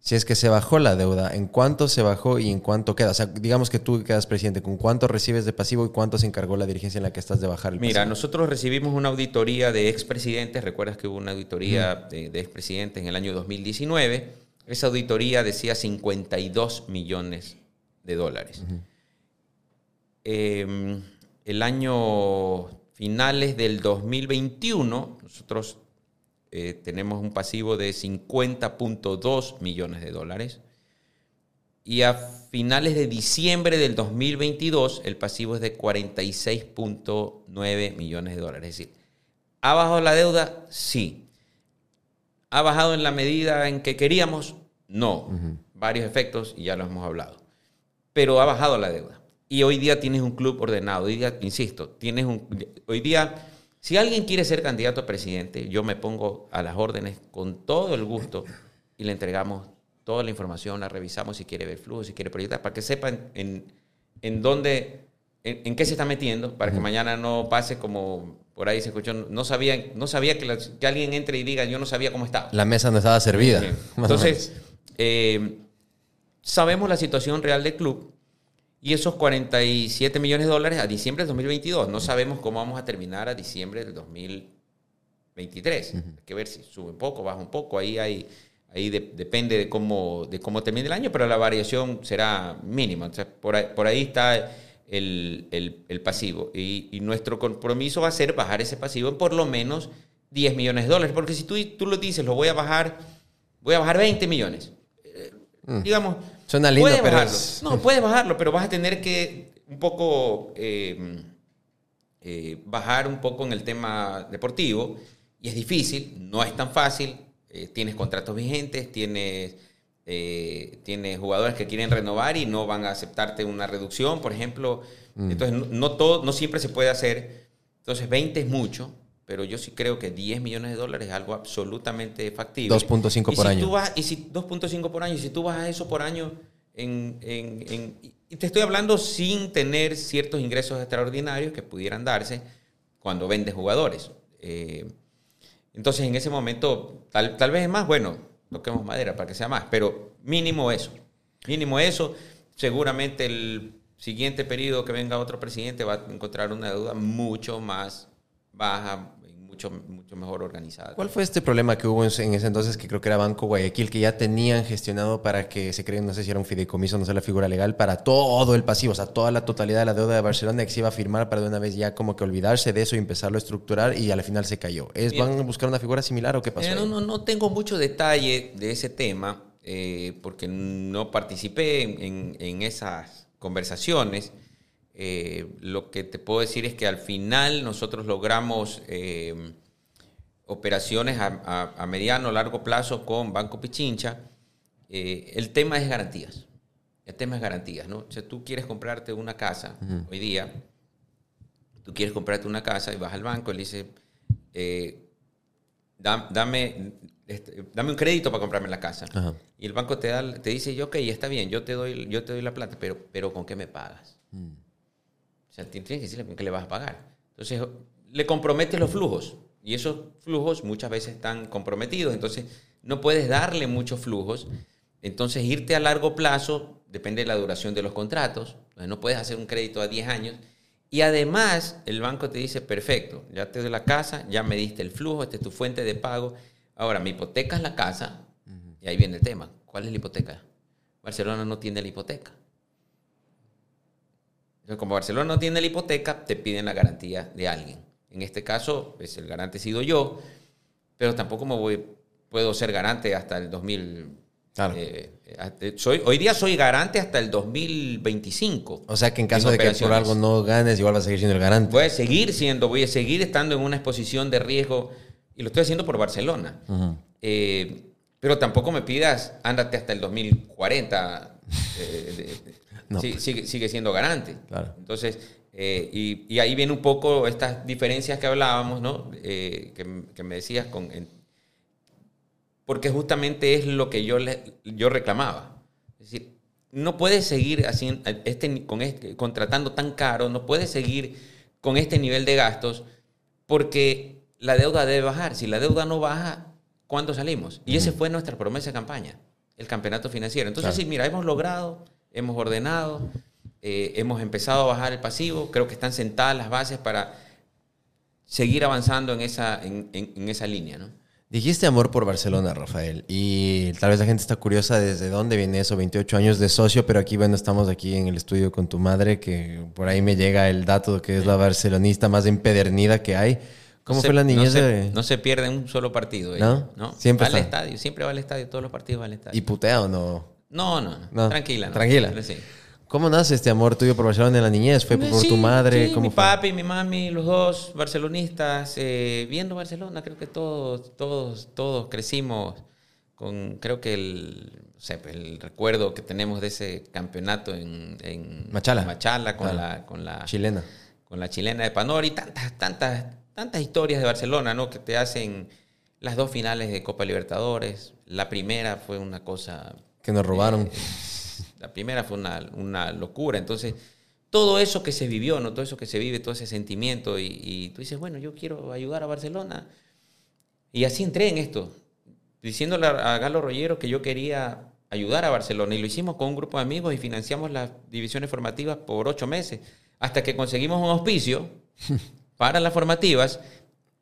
S2: Si es que se bajó la deuda, ¿en cuánto se bajó y en cuánto queda? O sea, digamos que tú quedas presidente, ¿con cuánto recibes de pasivo y cuánto se encargó la dirigencia en la que estás de bajar el
S3: pasivo? Mira, nosotros recibimos una auditoría de expresidentes. Recuerdas que hubo una auditoría de, de expresidentes en el año 2019 esa auditoría decía 52 millones de dólares. Em, el año finales del 2021, nosotros eh, tenemos un pasivo de 50.2 millones de dólares. Y a finales de diciembre del 2022, el pasivo es de 46.9 millones de dólares. Es decir, ¿ha bajado la deuda? Sí. ¿Ha bajado en la medida en que queríamos? No. Varios efectos y ya lo hemos hablado. Pero ha bajado la deuda. Y hoy día tienes un club ordenado. Hoy día, insisto, tienes un... Hoy día, si alguien quiere ser candidato a presidente, yo me pongo a las órdenes con todo el gusto y le entregamos toda la información, la revisamos si quiere ver flujo, si quiere proyectar, para que sepan en, en dónde en, qué se está metiendo para que mañana no pase como por ahí se escuchó, no sabía, no sabía que, que, alguien entre y diga, yo no sabía cómo estaba.
S2: La mesa no estaba servida. (laughs)
S3: Entonces, eh, sabemos la situación real del club y esos 47 millones de dólares a diciembre del 2022. No sabemos cómo vamos a terminar a diciembre del 2023. Hay que ver si sube un poco, baja un poco. Ahí hay, ahí depende de cómo, de cómo termine el año, pero la variación será mínima. por, ahí, por ahí está el, el, pasivo. Y, y, nuestro compromiso va a ser bajar ese pasivo en por lo menos 10 millones de dólares. Porque si tú, tú lo dices, lo voy a bajar, voy a bajar 20 millones. Eh, mm. Digamos,
S2: Suena lindo, puedes
S3: pero bajarlo. No, puedes bajarlo, pero vas a tener que un poco eh, eh, bajar un poco en el tema deportivo. Y es difícil, no es tan fácil. tienes contratos vigentes, tienes eh, tiene jugadores que quieren renovar y no van a aceptarte una reducción, por ejemplo. Mm. Entonces, no, todo, no siempre se puede hacer. Entonces, 20 es mucho, pero yo sí creo que 10 millones de dólares es algo absolutamente factible.
S2: 2.5 por año.
S3: y si 2.5 por año, y si tú vas a eso por año, en, y te estoy hablando sin tener ciertos ingresos extraordinarios que pudieran darse cuando vendes jugadores. Eh, entonces, en ese momento, tal, tal vez es más, bueno, toquemos madera para que sea más, pero mínimo eso, mínimo eso. Seguramente el siguiente periodo que venga otro presidente va a encontrar una deuda mucho más baja, mucho, mucho mejor organizada.
S2: ¿Cuál fue este problema que hubo en ese entonces, que creo que era Banco Guayaquil, que ya tenían gestionado para que se creen, no sé si era un fideicomiso, no sé la figura legal, para todo el pasivo, o sea, toda la totalidad de la deuda de Barcelona que se iba a firmar para de una vez ya como que olvidarse de eso y empezarlo a estructurar y al final se cayó. ¿Es, ¿Van a buscar una figura similar o qué pasó?
S3: no, no, no tengo mucho detalle de ese tema eh, porque no participé en, en esas conversaciones. Eh, lo que te puedo decir es que al final nosotros logramos eh, operaciones a, mediano, largo plazo con Banco Pichincha. Eh, el tema es garantías. El tema es garantías, ¿no? Si tú quieres comprarte una casa hoy día, tú quieres comprarte una casa y vas al banco y le dices, dame, este, dame un crédito para comprarme la casa. Y el banco te, da, te dice, ok, está bien, yo te doy, yo te doy la plata, pero, pero ¿con qué me pagas? Mm sea, tienes que decirle que le vas a pagar. Entonces, le comprometes los flujos. Y esos flujos muchas veces están comprometidos. Entonces, no puedes darle muchos flujos. Entonces, irte a largo plazo depende de la duración de los contratos. no puedes hacer un crédito a 10 años. Y además, el banco te dice, perfecto, ya te doy la casa, ya me diste el flujo, esta es tu fuente de pago. Ahora, mi hipoteca es la casa. Y ahí viene el tema. ¿Cuál es la hipoteca? Barcelona no tiene la hipoteca. Entonces, como Barcelona no tiene la hipoteca, te piden la garantía de alguien. En este caso, pues el garante he sido yo, pero tampoco me voy, puedo ser garante hasta el 2000. Eh, eh, soy, hoy día soy garante hasta el 2025.
S2: O sea que en caso de que por algo no ganes, igual vas a seguir siendo el garante.
S3: Voy a seguir siendo, voy a seguir estando en una exposición de riesgo y lo estoy haciendo por Barcelona. Eh, pero tampoco me pidas, ándate hasta el 2040. Pues. sigue, siendo garante. Entonces, eh, y, ahí viene un poco estas diferencias que hablábamos, ¿no? Eh, que, me decías con... porque justamente es lo que yo, yo reclamaba. Es decir, no puedes seguir así, este, con este, contratando tan caro, no puedes seguir con este nivel de gastos porque la deuda debe bajar. Si la deuda no baja, ¿cuándo salimos? Y esa fue nuestra promesa de campaña, el campeonato financiero. Entonces, sí, mira, hemos logrado hemos ordenado, eh, hemos empezado a bajar el pasivo, creo que están sentadas las bases para seguir avanzando en esa, en, esa línea. ¿no?
S2: Dijiste amor por Barcelona, Rafael, y tal vez la gente está curiosa desde dónde viene eso, 28 años de socio, pero aquí, bueno, estamos aquí en el estudio con tu madre, que por ahí me llega el dato de que es la barcelonista más empedernida que hay. ¿Cómo fue la niñez
S3: no se. No se pierde un solo partido. ¿No? ¿no?
S2: Siempre
S3: va al estadio, siempre va al estadio, todos los partidos va al estadio.
S2: ¿Y putea o no?
S3: No, no, no. Tranquila.
S2: Tranquila. ¿Cómo nace este amor tuyo por Barcelona en la niñez? ¿Fue por tu madre?
S3: mi papi, mi mami, los dos barcelonistas, eh, viendo Barcelona, creo que todos, todos, todos crecimos con, creo que el, el recuerdo que tenemos de ese campeonato en,
S2: Machala,
S3: Machala con, la, con la
S2: chilena.
S3: Con la chilena de Panori, tantas, tantas, tantas historias de Barcelona, ¿no? Que te hacen las dos finales de Copa Libertadores. La primera fue una cosa
S2: que nos robaron.
S3: la primera fue una, locura. Entonces, todo eso que se vivió, ¿no? Todo eso que se vive, todo ese sentimiento. Y, tú dices, bueno, yo quiero ayudar a Barcelona. Y así entré en esto, diciéndole a Galo Rollero que yo quería ayudar a Barcelona. Y lo hicimos con un grupo de amigos y financiamos las divisiones formativas por ocho meses, hasta que conseguimos un auspicio (laughs) para las formativas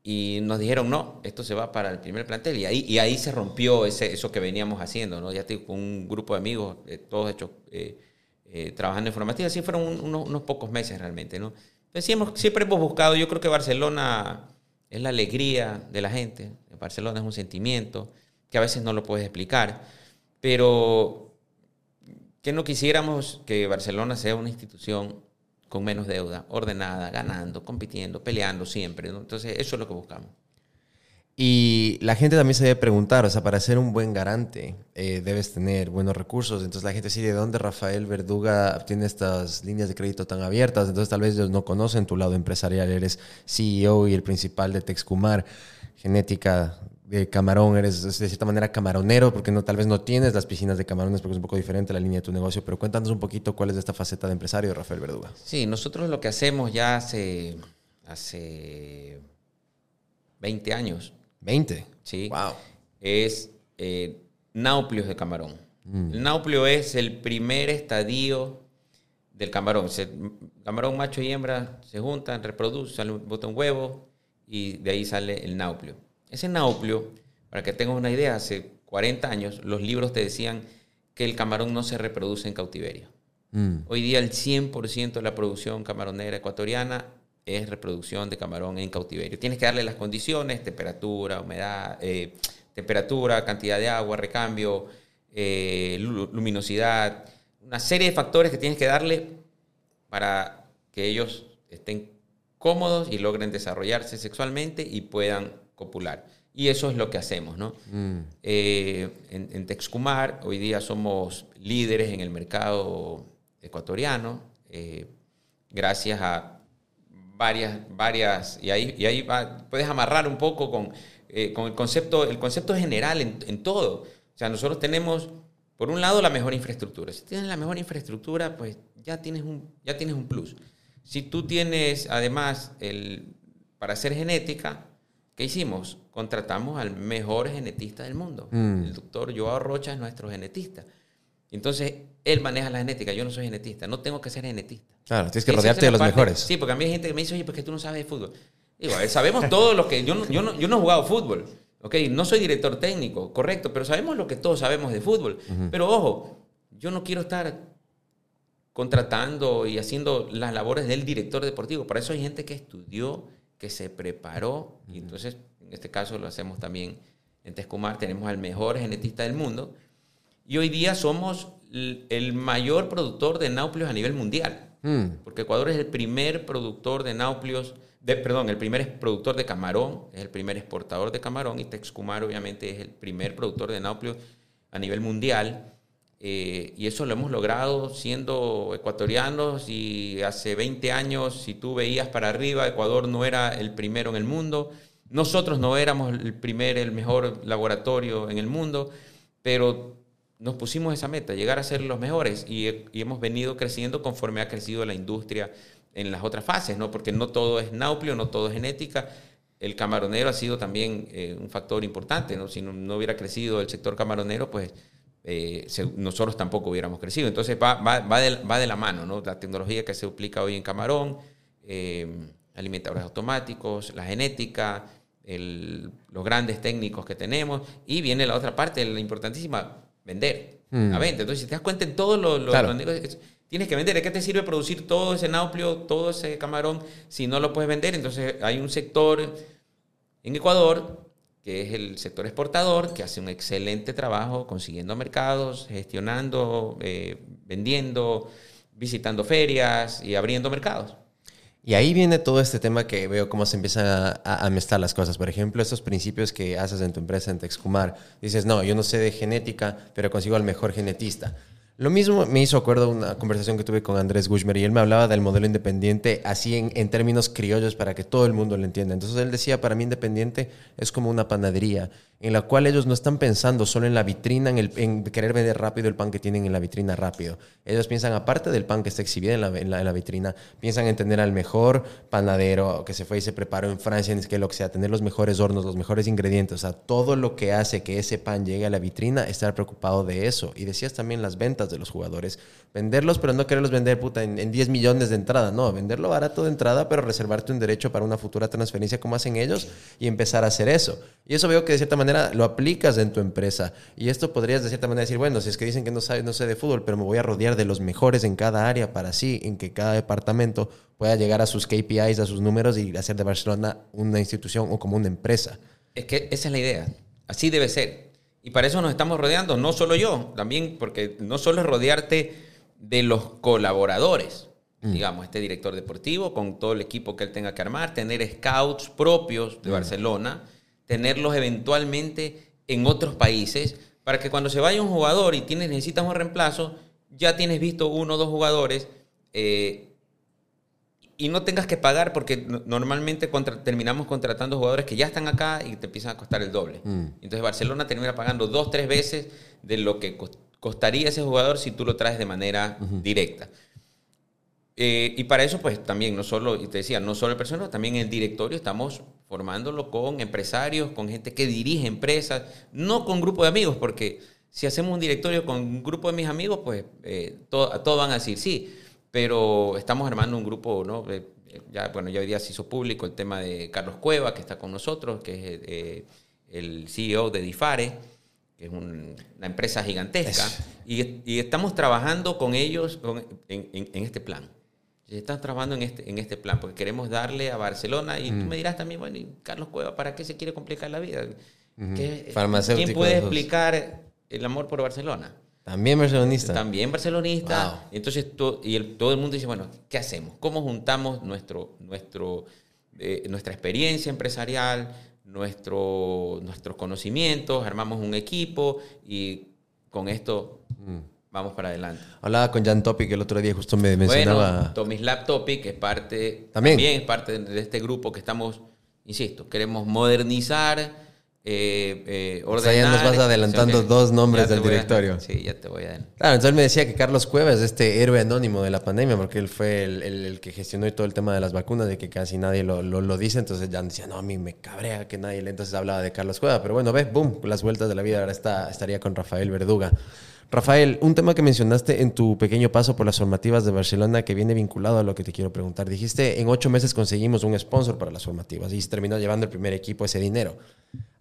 S3: y nos dijeron, no, esto se va para el primer plantel. Y ahí, y ahí se rompió ese, eso que veníamos haciendo, ¿no? Ya con un grupo de amigos, eh, todos hechos, eh, eh, trabajando en formativas. Así fueron unos, pocos meses realmente, ¿no? siempre hemos buscado, yo creo que Barcelona es la alegría de la gente. Barcelona es un sentimiento que a veces no lo puedes explicar, pero que no quisiéramos que Barcelona sea una institución con menos deuda, ordenada, ganando, compitiendo, peleando siempre. Entonces, eso es lo que buscamos.
S2: Y la gente también se debe preguntar, o sea, para ser un buen garante eh, debes tener buenos recursos. Entonces la gente dice, ¿de dónde Rafael Verduga obtiene estas líneas de crédito tan abiertas? Entonces tal vez ellos no conocen tu lado empresarial, eres CEO y el principal de Texcumar, genética de camarón, eres de cierta manera camaronero, porque no, tal vez no tienes las piscinas de camarones, porque es un poco diferente la línea de tu negocio, pero cuéntanos un poquito cuál es esta faceta de empresario Rafael Verduga.
S3: Sí, nosotros lo que hacemos ya hace, hace 20 años.
S2: ¿20?
S3: Sí. Wow. Es eh, de camarón. Mm. El nauplio es el primer estadio del camarón. camarón macho y hembra se juntan, reproducen, botan huevo y de ahí sale el nauplio. Ese nauplio, para que tengas una idea, hace 40 años los libros te decían que el camarón no se reproduce en cautiverio. Mm. Hoy día el 100% de la producción camaronera ecuatoriana es reproducción de camarón en cautiverio. Tienes que darle las condiciones, temperatura, humedad, eh, temperatura, cantidad de agua, recambio, eh, luminosidad, una serie de factores que tienes que darle para que ellos estén cómodos y logren desarrollarse sexualmente y puedan Y eso es lo que hacemos, ¿no? Mm. Eh, en, Texcumar hoy día somos líderes en el mercado ecuatoriano, eh, gracias a varias, varias, y ahí, y ahí puedes amarrar un poco con, eh, con, el concepto, el concepto general en, en, todo. O sea, nosotros tenemos, por un lado, la mejor infraestructura. Si tienes la mejor infraestructura, pues ya tienes un, ya tienes un plus. Si tú tienes, además, el, para hacer genética, ¿Qué hicimos? Contratamos al mejor genetista del mundo. Mm. El doctor Joao Rocha es nuestro genetista. Entonces, él maneja la genética. Yo no soy genetista. No tengo que ser genetista.
S2: Claro, tienes que rodearte de los mejores.
S3: Sí, porque a mí hay gente que me dice, oye, ¿por qué tú no sabes de fútbol? Digo, sabemos todo lo que... Yo no, yo, no, yo no he jugado fútbol. ¿ok? No soy director técnico, correcto, pero sabemos lo que todos sabemos de fútbol. Pero ojo, yo no quiero estar contratando y haciendo las labores del director deportivo. Para eso hay gente que estudió que se preparó, y entonces en este caso lo hacemos también en Tescumar, tenemos al mejor genetista del mundo, y hoy día somos el mayor productor de náuplios a nivel mundial, mm. porque Ecuador es el primer productor de náuplios, de, perdón, el primer productor de camarón, es el primer exportador de camarón, y Texcumar obviamente es el primer productor de náuplios a nivel mundial. Eh, y eso lo hemos logrado siendo ecuatorianos y hace 20 años, si tú veías para arriba, Ecuador no era el primero en el mundo. Nosotros no éramos el primer, el mejor laboratorio en el mundo, pero nos pusimos esa meta, llegar a ser los mejores y, hemos venido creciendo conforme ha crecido la industria en las otras fases, ¿no? porque no todo es nauplio, no todo es genética. El camaronero ha sido también eh, un factor importante, ¿no? si no hubiera crecido el sector camaronero, pues eh, nosotros tampoco hubiéramos crecido. Entonces va, va, va, de, va, de, la mano, ¿no? La tecnología que se aplica hoy en Camarón, eh, alimentadores automáticos, la genética, los grandes técnicos que tenemos, y viene la otra parte, la importantísima, vender, mm. la venta. Entonces, si te das cuenta en todos los, negocios, tienes que vender. ¿De qué te sirve producir todo ese nauplio, todo ese camarón, si no lo puedes vender? Entonces, hay un sector en Ecuador que es el sector exportador, que hace un excelente trabajo consiguiendo mercados, gestionando, eh, vendiendo, visitando ferias y abriendo mercados.
S2: Y ahí viene todo este tema que veo cómo se empiezan a, a, mezclar las cosas. Por ejemplo, estos principios que haces en tu empresa en Texcumar. Dices, no, yo no sé de genética, pero consigo al mejor genetista. Lo mismo me hizo acuerdo una conversación que tuve con Andrés Gushmer y él me hablaba del modelo independiente así en, en, términos criollos para que todo el mundo lo entienda. Entonces él decía, para mí independiente es como una panadería en la cual ellos no están pensando solo en la vitrina, en, el, querer vender rápido el pan que tienen en la vitrina rápido. Ellos piensan, aparte del pan que está exhibido en la, en la, en la vitrina, piensan en tener al mejor panadero que se fue y se preparó en Francia, en que lo que sea, tener los mejores hornos, los mejores ingredientes, o sea, todo lo que hace que ese pan llegue a la vitrina, estar preocupado de eso. Y decías también las ventas de los jugadores. Venderlos, pero no quererlos vender puta, en, en 10 millones de entrada. No, venderlo barato de entrada, pero reservarte un derecho para una futura transferencia como hacen ellos y empezar a hacer eso. Y eso veo que de cierta manera lo aplicas en tu empresa. Y esto podrías de cierta manera decir, bueno, si es que dicen que no, sabe, no sé de fútbol, pero me voy a rodear de los mejores en cada área para así, en que cada departamento pueda llegar a sus KPIs, a sus números y hacer de Barcelona una institución o como una empresa.
S3: Es que esa es la idea. Así debe ser. Y para eso nos estamos rodeando, no solo yo, también porque no solo es rodearte de los colaboradores, mm. digamos, este director deportivo con todo el equipo que él tenga que armar, tener scouts propios de mm. Barcelona, tenerlos eventualmente en otros países, para que cuando se vaya un jugador y tienes, necesitas un reemplazo, ya tienes visto uno o dos jugadores eh, y no tengas que pagar porque normalmente contra, terminamos contratando jugadores que ya están acá y te empiezan a costar el doble. Mm. Entonces Barcelona termina pagando dos, tres veces de lo que costaría ese jugador si tú lo traes de manera uh -huh. directa. Eh, y para eso, pues también, no solo, y te decía, no solo el personal, también el directorio estamos formándolo con empresarios, con gente que dirige empresas, no con grupo de amigos, porque si hacemos un directorio con un grupo de mis amigos, pues eh, todo, todos van a decir sí pero estamos armando un grupo, ¿no? Eh, ya, bueno, ya hoy día se hizo público el tema de Carlos Cueva, que está con nosotros, que es eh, el CEO de Difare, que es un, una empresa gigantesca, y, y, estamos trabajando con ellos con, en, en, en, este plan. Están trabajando en este, en este plan, porque queremos darle a Barcelona, y mm. tú me dirás también, bueno, ¿y Carlos Cueva, ¿para qué se quiere complicar la vida? Mm -hmm. ¿Quién puede explicar el amor por Barcelona?
S2: También barcelonista.
S3: También barcelonista. Wow. Entonces, to, y el, todo el mundo dice, bueno, ¿qué hacemos? ¿Cómo juntamos nuestro, nuestro, eh, nuestra experiencia empresarial, nuestro, nuestros conocimientos, armamos un equipo y con esto mm. vamos para adelante?
S2: Hablaba con Jan Topic el otro día, justo me mencionaba...
S3: Bueno, Tomislav Topic es parte, también. también es parte de este grupo que estamos, insisto, queremos modernizar eh, eh, ordenar. O sea,
S2: ya nos vas adelantando okay. dos nombres del directorio.
S3: A, sí, ya te voy a.
S2: Claro, entonces él me decía que Carlos Cuevas es este héroe anónimo de la pandemia, porque él fue el, el, el que gestionó todo el tema de las vacunas, de que casi nadie lo, lo, lo, dice. Entonces ya decía, no, a mí me cabrea que nadie. Entonces hablaba de Carlos Cuevas. Pero bueno, ve, boom, las vueltas de la vida. Ahora está, estaría con Rafael Verduga. Rafael, un tema que mencionaste en tu pequeño paso por las formativas de Barcelona que viene vinculado a lo que te quiero preguntar. Dijiste, en ocho meses conseguimos un sponsor para las formativas y se terminó llevando el primer equipo ese dinero.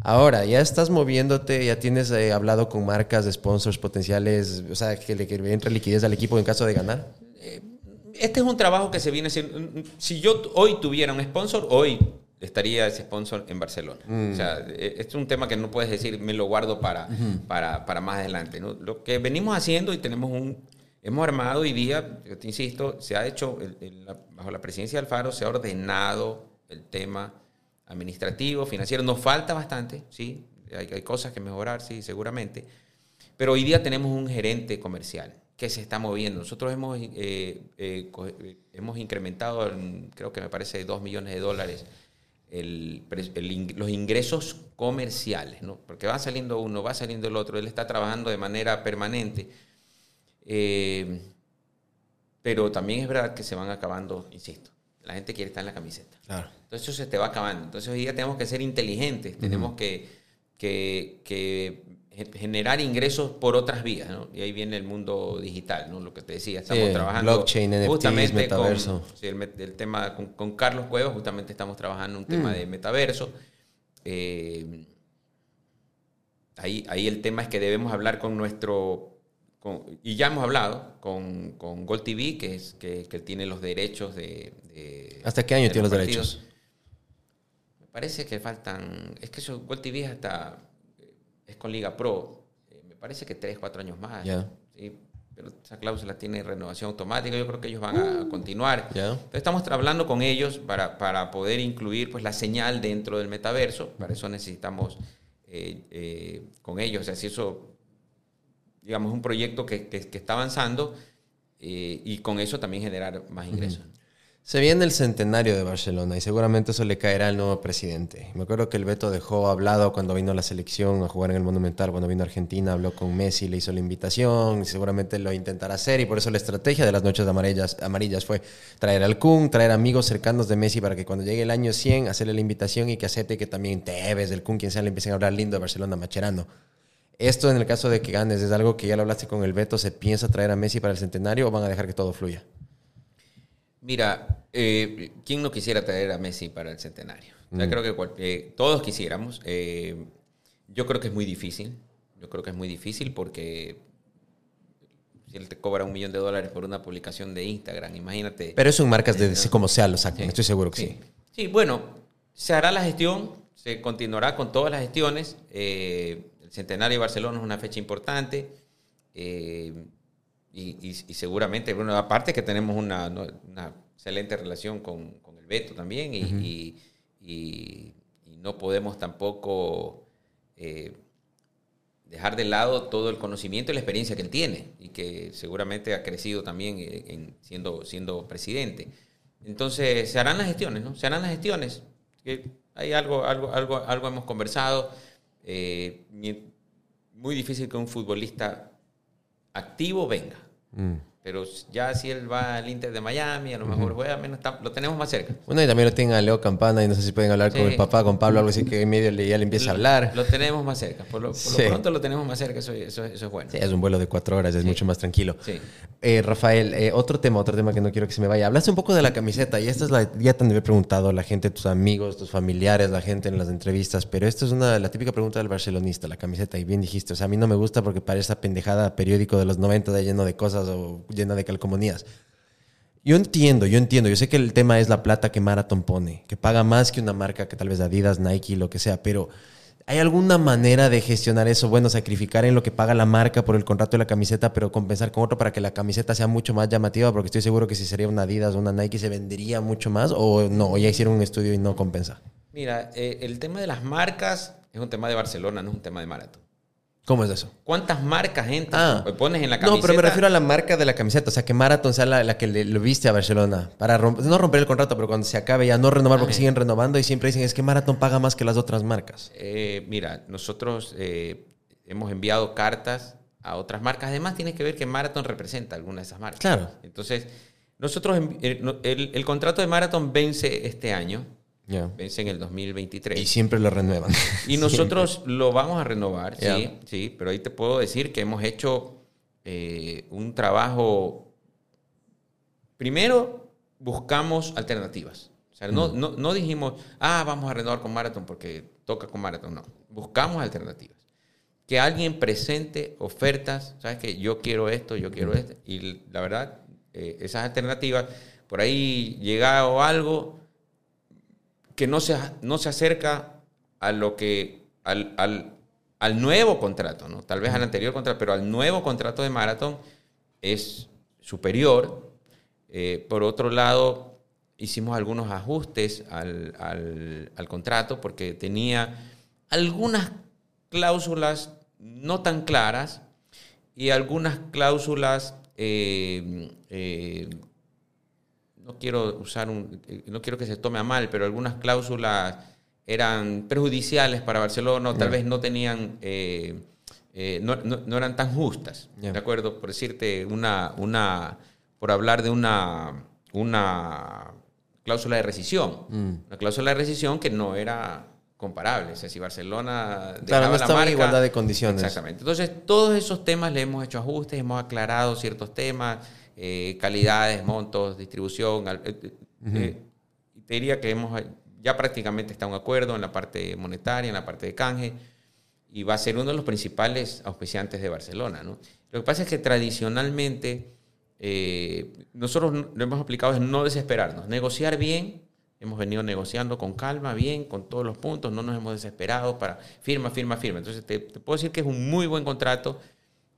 S2: Ahora, ya estás moviéndote, ya tienes eh, hablado con marcas de sponsors potenciales, o sea, que le que entre liquidez al equipo en caso de ganar.
S3: Este es un trabajo que se viene haciendo. Si yo hoy tuviera un sponsor, hoy estaría ese sponsor en Barcelona. Mm. O sea, es un tema que no puedes decir, me lo guardo para, uh -huh. para, para, más adelante. ¿no? Lo que venimos haciendo y tenemos un... Hemos armado hoy día, yo te insisto, se ha hecho, el, el, bajo la presidencia de Alfaro, se ha ordenado el tema administrativo, financiero. Nos falta bastante, sí, hay, hay cosas que mejorar, sí, seguramente. Pero hoy día tenemos un gerente comercial que se está moviendo. Nosotros hemos, eh, eh, hemos incrementado, creo que me parece, 2 millones de dólares el, el, los ingresos comerciales, ¿no? porque va saliendo uno, va saliendo el otro, él está trabajando de manera permanente. Eh, pero también es verdad que se van acabando, insisto, la gente quiere estar en la camiseta.
S2: Claro.
S3: Entonces eso se te va acabando. Entonces hoy día tenemos que ser inteligentes, uh -huh. tenemos que, que, que, generar ingresos por otras vías, ¿no? Y ahí viene el mundo digital, ¿no? Lo que te decía, estamos sí, trabajando
S2: blockchain,
S3: justamente
S2: NFTs, metaverso.
S3: Con, sí, el, el, tema con, con, Carlos Cuevas, justamente estamos trabajando un tema mm. de metaverso. Eh, ahí, ahí el tema es que debemos hablar con nuestro con, y ya hemos hablado con, con Gold TV, que es que, que tiene los derechos de, de
S2: ¿Hasta qué año de tiene los, los derechos?
S3: Me parece que faltan. Es que eso, Gold TV hasta es con Liga Pro. Eh, me parece que tres, cuatro años más.
S2: Yeah.
S3: ¿sí? Pero esa cláusula tiene renovación automática. Yo creo que ellos van a continuar.
S2: Yeah.
S3: Entonces estamos hablando con ellos para, para poder incluir pues, la señal dentro del metaverso. Para eso necesitamos eh, eh, con ellos. O sea, si eso digamos, un proyecto que, que, está avanzando y con eso también generar más ingresos.
S2: Se viene el centenario de Barcelona y seguramente eso le caerá al nuevo presidente. Me acuerdo que el Beto dejó hablado cuando vino la selección a jugar en el Monumental, cuando vino a Argentina, habló con Messi, le hizo la invitación y seguramente lo intentará hacer y por eso la estrategia de las noches amarillas, amarillas fue traer al Kun, traer amigos cercanos de Messi para que cuando llegue el año 100 hacerle la invitación y que acepte que también Tevez, del Kun, quien sea, le empiecen a hablar lindo de Barcelona, Macherano. Esto en el caso de que ganes, ¿es algo que ya lo hablaste con el Beto? ¿Se piensa traer a Messi para el centenario o van a dejar que todo fluya?
S3: Mira, eh, ¿quién no quisiera traer a Messi para el centenario? Yo mm. creo que eh, todos quisiéramos. Eh, yo creo que es muy difícil. Yo creo que es muy difícil porque si él te cobra un millón de dólares por una publicación de Instagram, imagínate.
S2: Pero eso en marcas de como sea lo sacan, estoy seguro que sí.
S3: sí. bueno, se hará la gestión, se continuará con todas las gestiones. el centenario de Barcelona es una fecha importante. Y, seguramente, bueno, aparte que tenemos una, excelente relación con, el Beto también y, no podemos tampoco eh, dejar de lado todo el conocimiento y la experiencia que él tiene y que seguramente ha crecido también en, siendo, siendo presidente. Entonces, se harán las gestiones, ¿no? Se harán las gestiones. hay algo, algo, algo, algo hemos conversado. Eh, muy difícil que un futbolista activo venga. Mm. Pero ya si él va al Inter de Miami, a lo mejor juega menos, lo tenemos más cerca.
S2: Bueno, y también lo tienen a Leo Campana y no sé si pueden hablar con el papá, con Pablo, algo así que en medio ya le empieza a hablar.
S3: Lo tenemos más cerca, por lo, pronto lo tenemos más cerca, eso, eso, es bueno.
S2: Sí, es un vuelo de cuatro horas, es mucho más tranquilo. Eh, Rafael, eh, otro tema, otro tema que no quiero que se me vaya. Hablaste un poco de la camiseta y esta es la, ya te he preguntado a la gente, tus amigos, tus familiares, la gente en las entrevistas, pero esta es una, la típica pregunta del barcelonista, la camiseta, y bien dijiste, o sea, a mí no me gusta porque parece esa pendejada periódico de los 90 de lleno de cosas o lleno de calcomanías yo entiendo, yo entiendo. Yo sé que el tema es la plata que Marathon pone, que paga más que una marca que tal vez Adidas, Nike, lo que sea, pero ¿hay alguna manera de gestionar eso? Bueno, sacrificar en lo que paga la marca por el contrato de la camiseta, pero compensar con otro para que la camiseta sea mucho más llamativa, porque estoy seguro que si sería una Adidas o una Nike se vendería mucho más, o no, ya hicieron un estudio y no compensa.
S3: Mira, eh, el tema de las marcas es un tema de Barcelona, no es un tema de Marathon.
S2: ¿Cómo es eso?
S3: ¿Cuántas marcas entran? Ah. pones en la camiseta?
S2: No, pero me refiero a la marca de la camiseta. O sea, que Marathon sea la, que le, lo viste a Barcelona. Para no romper el contrato, pero cuando se acabe ya no renovar porque siguen renovando y siempre dicen es que Marathon paga más que las otras marcas.
S3: Eh, mira, nosotros eh, hemos enviado cartas a otras marcas. Además, tiene que ver que Marathon representa alguna de esas marcas.
S2: Claro.
S3: Entonces, nosotros, el, el contrato de Marathon vence este año. Vence en el 2023.
S2: Y siempre lo renuevan. (laughs)
S3: Y nosotros lo vamos a renovar, sí, sí, pero ahí te puedo decir que hemos hecho eh, un trabajo. Primero, buscamos alternativas. O sea, no, mm. no, no, dijimos, ah, vamos a renovar con Marathon porque toca con Marathon. No, buscamos alternativas. Que alguien presente ofertas, ¿sabes? Que yo quiero esto, yo quiero esto. Y la verdad, eh, esas alternativas, por ahí llegado algo, que no se, no se acerca a lo que, al, al, nuevo contrato, ¿no? tal vez al anterior contrato, pero al nuevo contrato de Marathon es superior. Eh, por otro lado, hicimos algunos ajustes al, al, contrato porque tenía algunas cláusulas no tan claras y algunas cláusulas eh, eh, no quiero usar un, eh, no quiero que se tome a mal, pero algunas cláusulas eran perjudiciales para Barcelona, tal vez no tenían, eh, eh, no, eran tan justas, ¿de acuerdo? Por decirte, una, una, por hablar de una, una cláusula de rescisión, mm. una cláusula de rescisión que no era comparable, o sea, si Barcelona
S2: claro, no estaba en igualdad de condiciones.
S3: Exactamente. Entonces, todos esos temas le hemos hecho ajustes, hemos aclarado ciertos temas, eh, calidades, montos, distribución. Eh, eh, te diría que hemos, ya prácticamente está un acuerdo en la parte monetaria, en la parte de canje, y va a ser uno de los principales auspiciantes de Barcelona. ¿no? Lo que pasa es que tradicionalmente nosotros lo hemos aplicado es no desesperarnos, negociar bien. Hemos venido negociando con calma, bien, con todos los puntos, no nos hemos desesperado para firma, firma, firma. Entonces te puedo decir que es un muy buen contrato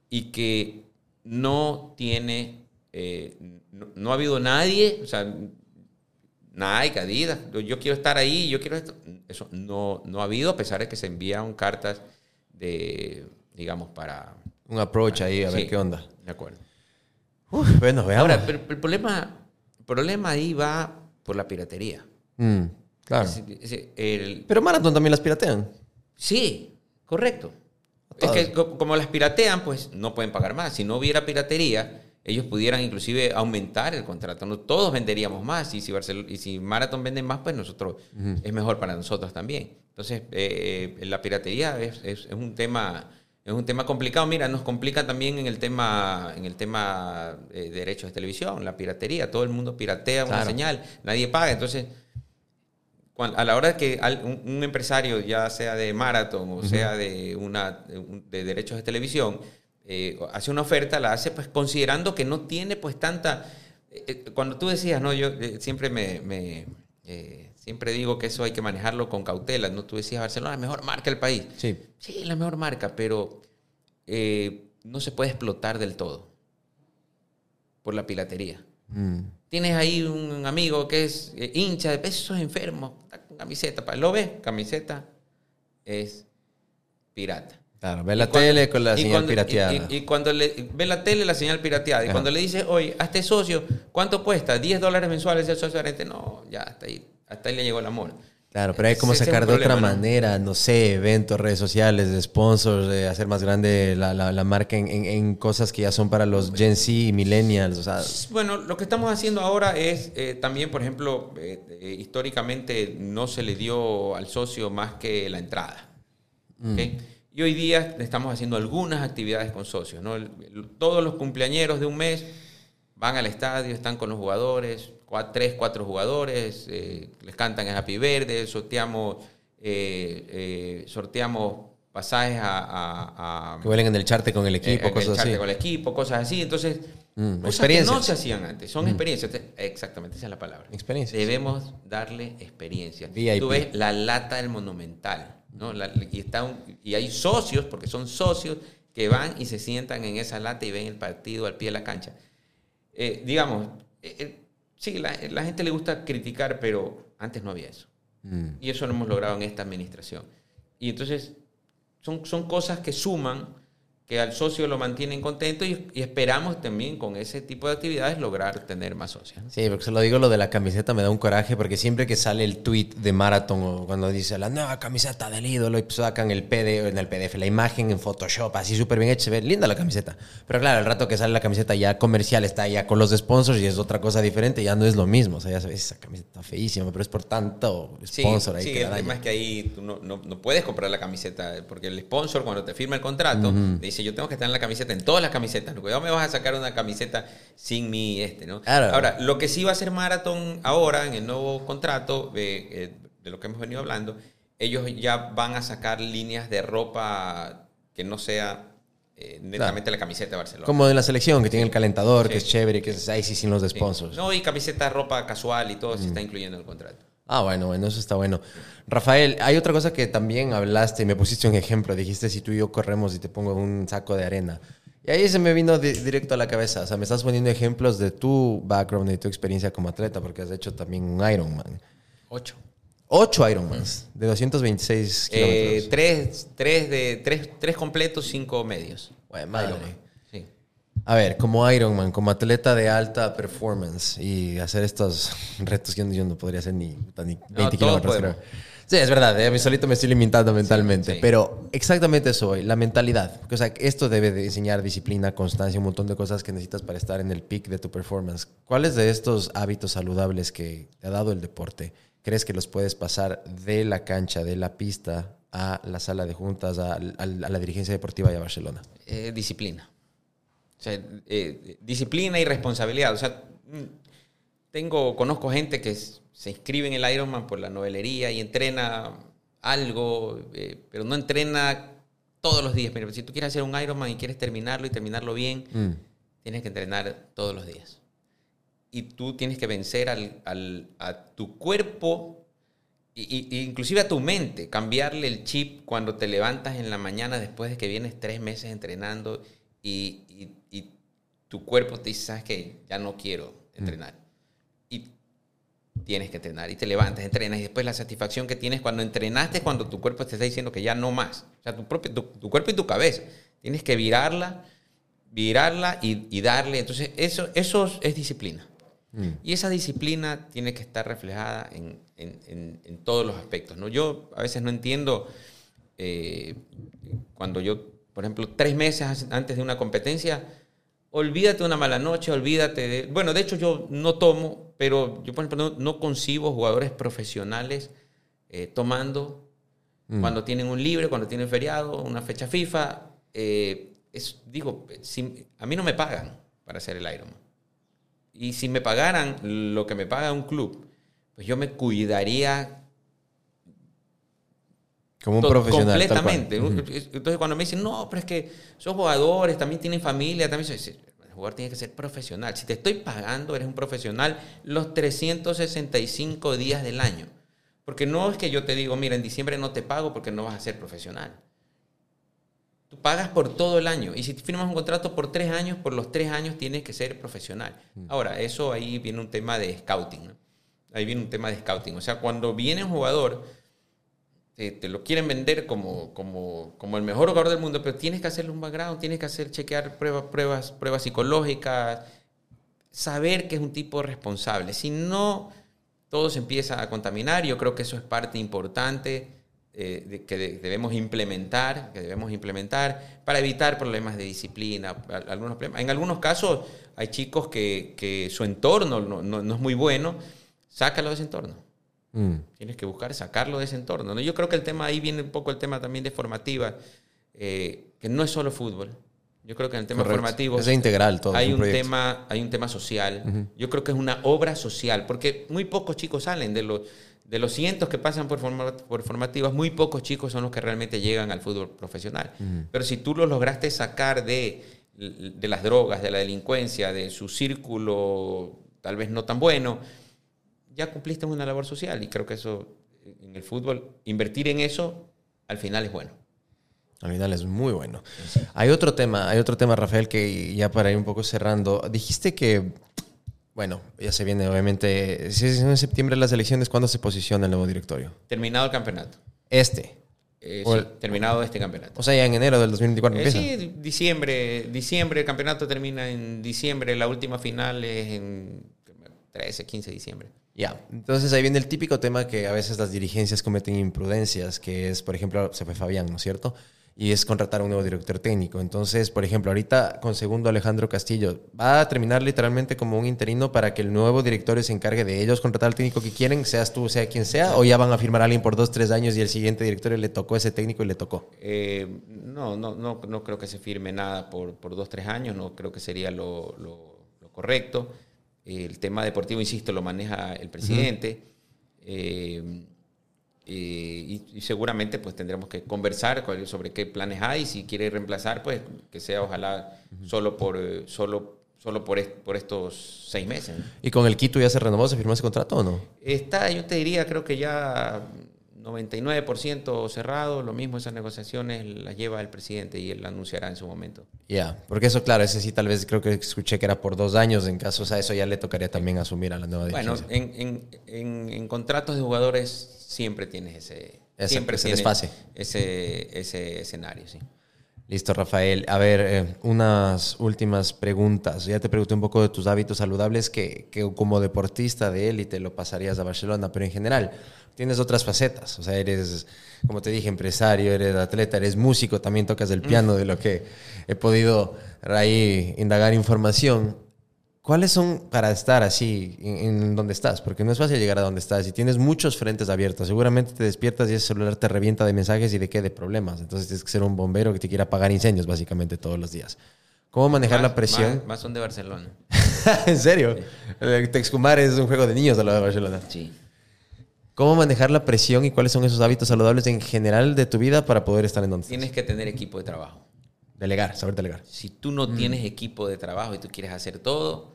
S3: y que no tiene eh, no, ha habido nadie, o sea, Nike, Adidas, yo quiero estar ahí, yo quiero esto. Eso no, no ha habido, a pesar de que se enviaron cartas de, digamos, para,
S2: un approach ahí a ver qué onda.
S3: De acuerdo.
S2: Uf, bueno, veamos.
S3: Ahora, pero el problema, el problema ahí va por la piratería.
S2: Mm, claro.
S3: Es- es- el-
S2: Pero Marathon también las piratean.
S3: sí, correcto. Es que co- como las piratean, pues no pueden pagar más. Si no hubiera piratería, ellos pudieran inclusive aumentar el contrato. No, todos venderíamos más. Y si, Barcel- y si Marathon vende más, pues nosotros es mejor para nosotros también. Entonces, eh, eh, la piratería es, es- es un tema es un tema complicado. Mira, nos complica también en el tema en el tema eh, de derechos de televisión, la piratería. Todo el mundo piratea una señal, nadie paga. Entonces, a la hora que al- un, empresario, ya sea de Marathon o sea de, una, de, un- de derechos de televisión, eh, hace una oferta, la hace pues considerando que no tiene pues tanta... eh, eh, cuando tú decías, no, yo eh, siempre me... me, siempre digo que eso hay que manejarlo con cautela, ¿no? Tú decías, Barcelona, la mejor marca del país.
S2: Sí.
S3: Sí, la mejor marca, pero no se puede explotar del todo por la piratería.
S2: Mm.
S3: Tienes ahí un amigo que es hincha de pesos enfermos, está con camiseta, lo ves, camiseta es pirata.
S2: Claro, ve la
S3: cuando-
S2: tele con la señal
S3: cuando-
S2: pirateada.
S3: Y, y- y cuando le, ve la tele, la señal pirateada. Y
S2: Ajá.
S3: cuando le dices, oye, hazte socio, ¿cuánto cuesta? 10 dólares mensuales el socio gerente. No, ya, hasta ahí, hasta ahí le llegó el amor.
S2: Claro, pero hay como
S3: Ese
S2: sacar de otra
S3: problema, ¿no?
S2: manera, no sé, eventos, redes sociales, sponsors, hacer más grande la, la- la marca en, en- en cosas que ya son para los Gen Z y Millennials. O sea,
S3: Bueno, lo que estamos haciendo ahora es eh, también, por ejemplo, eh, eh, históricamente no se le dio al socio más que la entrada. ¿ok? Y hoy día estamos haciendo algunas actividades con socios. ¿no? El- el- todos los cumpleañeros de un mes van al estadio, están con los jugadores, tres, cuatro jugadores, eh, les cantan el Happy Verde, sorteamos, eh, eh, sorteamos pasajes a- a- a
S2: que vuelen en el charte con el equipo,
S3: eh,
S2: cosas
S3: echarte
S2: así.
S3: con el equipo, cosas así. Entonces,
S2: Mm,
S3: cosas que
S2: experiencias.
S3: no se hacían antes. Son experiencias. Te- Exactamente, esa es la palabra.
S2: Experiencias.
S3: Debemos darle experiencia.
S2: VIP.
S3: Tú ves la lata del Monumental, ¿no? La- y, está un- y hay socios, porque son socios, que van y se sientan en esa lata y ven el partido al pie de la cancha. Eh, digamos, eh, eh, sí, la, la gente le gusta criticar, pero antes no había eso.
S2: Mm.
S3: Y eso lo hemos logrado en esta administración. Y entonces son, son cosas que suman, que al socio lo mantienen contento y, y esperamos también con ese tipo de actividades lograr tener más socios. ¿no?
S2: Sí, porque se lo digo, lo de la camiseta me da un coraje porque siempre que sale el tweet de Marathon o cuando dice la nueva camiseta del ídolo y pues sacan el PDF, en el PDF la imagen en Photoshop, así súper bien hecha, se ve linda la camiseta. Pero claro, el rato que sale la camiseta ya comercial está ya con los sponsors y es otra cosa diferente, ya no es lo mismo. O sea, ya ve esa camiseta está feísima, pero es por tanto
S3: Sí,
S2: sponsor ahí
S3: sí,
S2: que
S3: el tema es que ahí tú no, no- no puedes comprar la camiseta porque el sponsor cuando te firma el contrato te dice yo tengo que estar en la camiseta, en todas las camisetas. No, Cuidado me vas a sacar una camiseta sin mi este, ¿no?
S2: Claro.
S3: Ahora, lo que sí va a hacer Marathon ahora en el nuevo contrato eh, eh, de lo que hemos venido hablando, ellos ya van a sacar líneas de ropa que no sea eh, netamente la camiseta de Barcelona.
S2: Como en la selección, que tiene el calentador,
S3: Sí.
S2: que es chévere, que es ahí sí sin los
S3: Sí.
S2: sponsors.
S3: No, y camiseta, ropa casual y todo se está incluyendo en el contrato.
S2: Ah, bueno, bueno, eso está bueno. Rafael, hay otra cosa que también hablaste y me pusiste un ejemplo. Dijiste, si tú y yo corremos y te pongo un saco de arena. Y ahí se me vino di- directo a la cabeza. O sea, me estás poniendo ejemplos de tu background y tu experiencia como atleta, porque has hecho también un Ironman.
S3: Ocho.
S2: Ocho Ironmans de 226
S3: Eh,
S2: kilómetros.
S3: tres, tres, de, tres, tres completos, cinco medios.
S2: Güey, madre.
S3: Ironman.
S2: A ver, como Ironman, como atleta de alta performance y hacer estos retos que yo no- no podría hacer ni, ni 20
S3: todos
S2: kilómetros, creo. Sí, es verdad, eh, a mí solito me estoy limitando mentalmente,
S3: sí.
S2: pero exactamente eso hoy, la mentalidad. Porque, o sea, esto debe de enseñar disciplina, constancia, un montón de cosas que necesitas para estar en el peak de tu performance. ¿Cuáles de estos hábitos saludables que te ha dado el deporte crees que los puedes pasar de la cancha, de la pista, a la sala de juntas, a, a- a la dirigencia deportiva y a Barcelona?
S3: Eh, disciplina. Sea, eh, disciplina y responsabilidad. O sea, tengo, conozco gente que se inscribe en el Ironman por la novelería y entrena algo, eh, pero no entrena todos los días. Pero si tú quieres hacer un Ironman y quieres terminarlo y terminarlo bien,
S2: Mm.
S3: tienes que entrenar todos los días. Y tú tienes que vencer al, al- a tu cuerpo y, y- y inclusive a tu mente, cambiarle el chip cuando te levantas en la mañana después de que vienes tres meses entrenando y, y- y tu cuerpo te dice, sabes que ya no quiero entrenar. Y tienes que entrenar y te levantas, entrenas y después la satisfacción que tienes cuando entrenaste cuando tu cuerpo te está diciendo que ya no más. O sea, tu, propio, tu, tu cuerpo y tu cabeza Tienes que virarla, virarla y, darle. Entonces, eso, eso es disciplina. Mm. Y esa disciplina tiene que estar reflejada en, en, todos los aspectos. ¿no? Yo a veces no entiendo eh, cuando yo, por ejemplo, tres meses antes de una competencia, olvídate de una mala noche, olvídate de... Bueno, de hecho yo no tomo, pero yo, por ejemplo, no, concibo jugadores profesionales eh, tomando mm. cuando tienen un libre, cuando tienen feriado, una fecha FIFA. Eh, es, digo, a mí no me pagan para hacer el Ironman. Y si me pagaran lo que me paga un club, pues yo me cuidaría
S2: como un profesional.
S3: Completamente. Entonces, cuando me dicen, no, pero es que son jugadores, también tienen familia, también el jugador tiene que ser profesional. Si te estoy pagando, eres un profesional los 365 días del año. Porque no es que yo te digo, mira, en diciembre no te pago porque no vas a ser profesional. Tú pagas por todo el año. Y si firmas un contrato por tres años, por los tres años tienes que ser profesional. Mm. Ahora, eso ahí viene un tema de scouting. Ahí viene un tema de scouting. O sea, cuando viene un jugador te, lo quieren vender como, como, como, el mejor jugador del mundo, pero tienes que hacerle un background, tienes que hacer chequear pruebas, pruebas, pruebas psicológicas, saber que es un tipo responsable. Si no, todo se empieza a contaminar. Yo creo que eso es parte importante eh, que debemos implementar, que debemos implementar para evitar problemas de disciplina. Algunos En algunos casos hay chicos que, que su entorno no, no, no es muy bueno, sácalo de ese entorno Mm. Tienes que buscar sacarlo de ese entorno. ¿no? Yo creo que el tema ahí viene un poco el tema también de formativa, eh, que no es solo fútbol. Yo creo que en el tema formativo
S2: es integral todo.
S3: Hay un, tema, hay un tema social. Yo creo que es una obra social, porque muy pocos chicos salen de los de los cientos que pasan por, por formativas, muy pocos chicos son los que realmente llegan al fútbol profesional. Pero si tú los lograste sacar de, de las drogas, de la delincuencia, de su círculo tal vez no tan bueno, ya cumpliste una labor social y creo que eso en el fútbol, invertir en eso al final es bueno.
S2: Al final es muy bueno. Hay otro tema, hay otro tema, Rafael, que ya para ir un poco cerrando, dijiste que, bueno, ya se viene obviamente, si es en septiembre las elecciones, ¿cuándo se posiciona el nuevo directorio?
S3: Terminado el campeonato.
S2: Este.
S3: Eh, sí, terminado este campeonato.
S2: O sea, ya en enero del 2024
S3: eh, Sí, diciembre, diciembre, el campeonato termina en diciembre, la última final es en 13, 15 de diciembre.
S2: Ya, entonces ahí viene el típico tema que a veces las dirigencias cometen imprudencias, que es, por ejemplo, se fue Fabián, ¿no es cierto? Y es contratar a un nuevo director técnico. Entonces, por ejemplo, ahorita con segundo Alejandro Castillo, ¿va a terminar literalmente como un interino para que el nuevo directorio se encargue de ellos contratar al técnico que quieren, seas tú, sea quien sea, o ya van a firmar a alguien por dos, tres años y el siguiente directorio le tocó ese técnico y le tocó?
S3: Eh, no, no, no, no creo que se firme nada por, por dos, tres años, no creo que sería lo, lo, lo correcto. El tema deportivo, insisto, lo maneja el presidente. Eh, eh, y, seguramente pues tendremos que conversar sobre qué planes hay. Si quiere reemplazar, pues que sea ojalá solo por solo solo por, por estos seis meses.
S2: ¿Y con el Quito ya se renovó, se firmó ese contrato o no?
S3: Está, yo te diría, creo que ya 99% cerrado, lo mismo esas negociaciones las lleva el presidente y él anunciará en su momento.
S2: Ya, porque eso, claro, ese sí tal vez creo que escuché que era por dos años, en caso, o sea, eso ya le tocaría también asumir a la nueva
S3: Bueno, en, en, contratos de jugadores siempre tienes ese, siempre
S2: ese desfase.
S3: Ese, ese escenario, sí.
S2: Listo, Rafael. A ver, eh, unas últimas preguntas. Ya te pregunté un poco de tus hábitos saludables que, que como deportista de élite lo pasarías a Barcelona, pero en general, tienes otras facetas. O sea, eres, como te dije, empresario, eres atleta, eres músico, también tocas el piano, de lo que he podido ahí indagar información. ¿Cuáles son para estar así en, donde estás? Porque no es fácil llegar a donde estás y tienes muchos frentes abiertos. Seguramente te despiertas y ese celular te revienta de mensajes y de qué, de problemas. Entonces tienes que ser un bombero que te quiera apagar incendios básicamente todos los días. ¿Cómo manejar la presión?
S3: Más, son de Barcelona. (laughs)
S2: ¿En serio? Sí. Texcumar es un juego de niños a lo de Barcelona.
S3: Sí.
S2: ¿Cómo manejar la presión y cuáles son esos hábitos saludables en general de tu vida para poder estar en donde
S3: Tienes que tener equipo de trabajo.
S2: Delegar, saber delegar.
S3: Si tú no mm. tienes equipo de trabajo y tú quieres hacer todo, eh,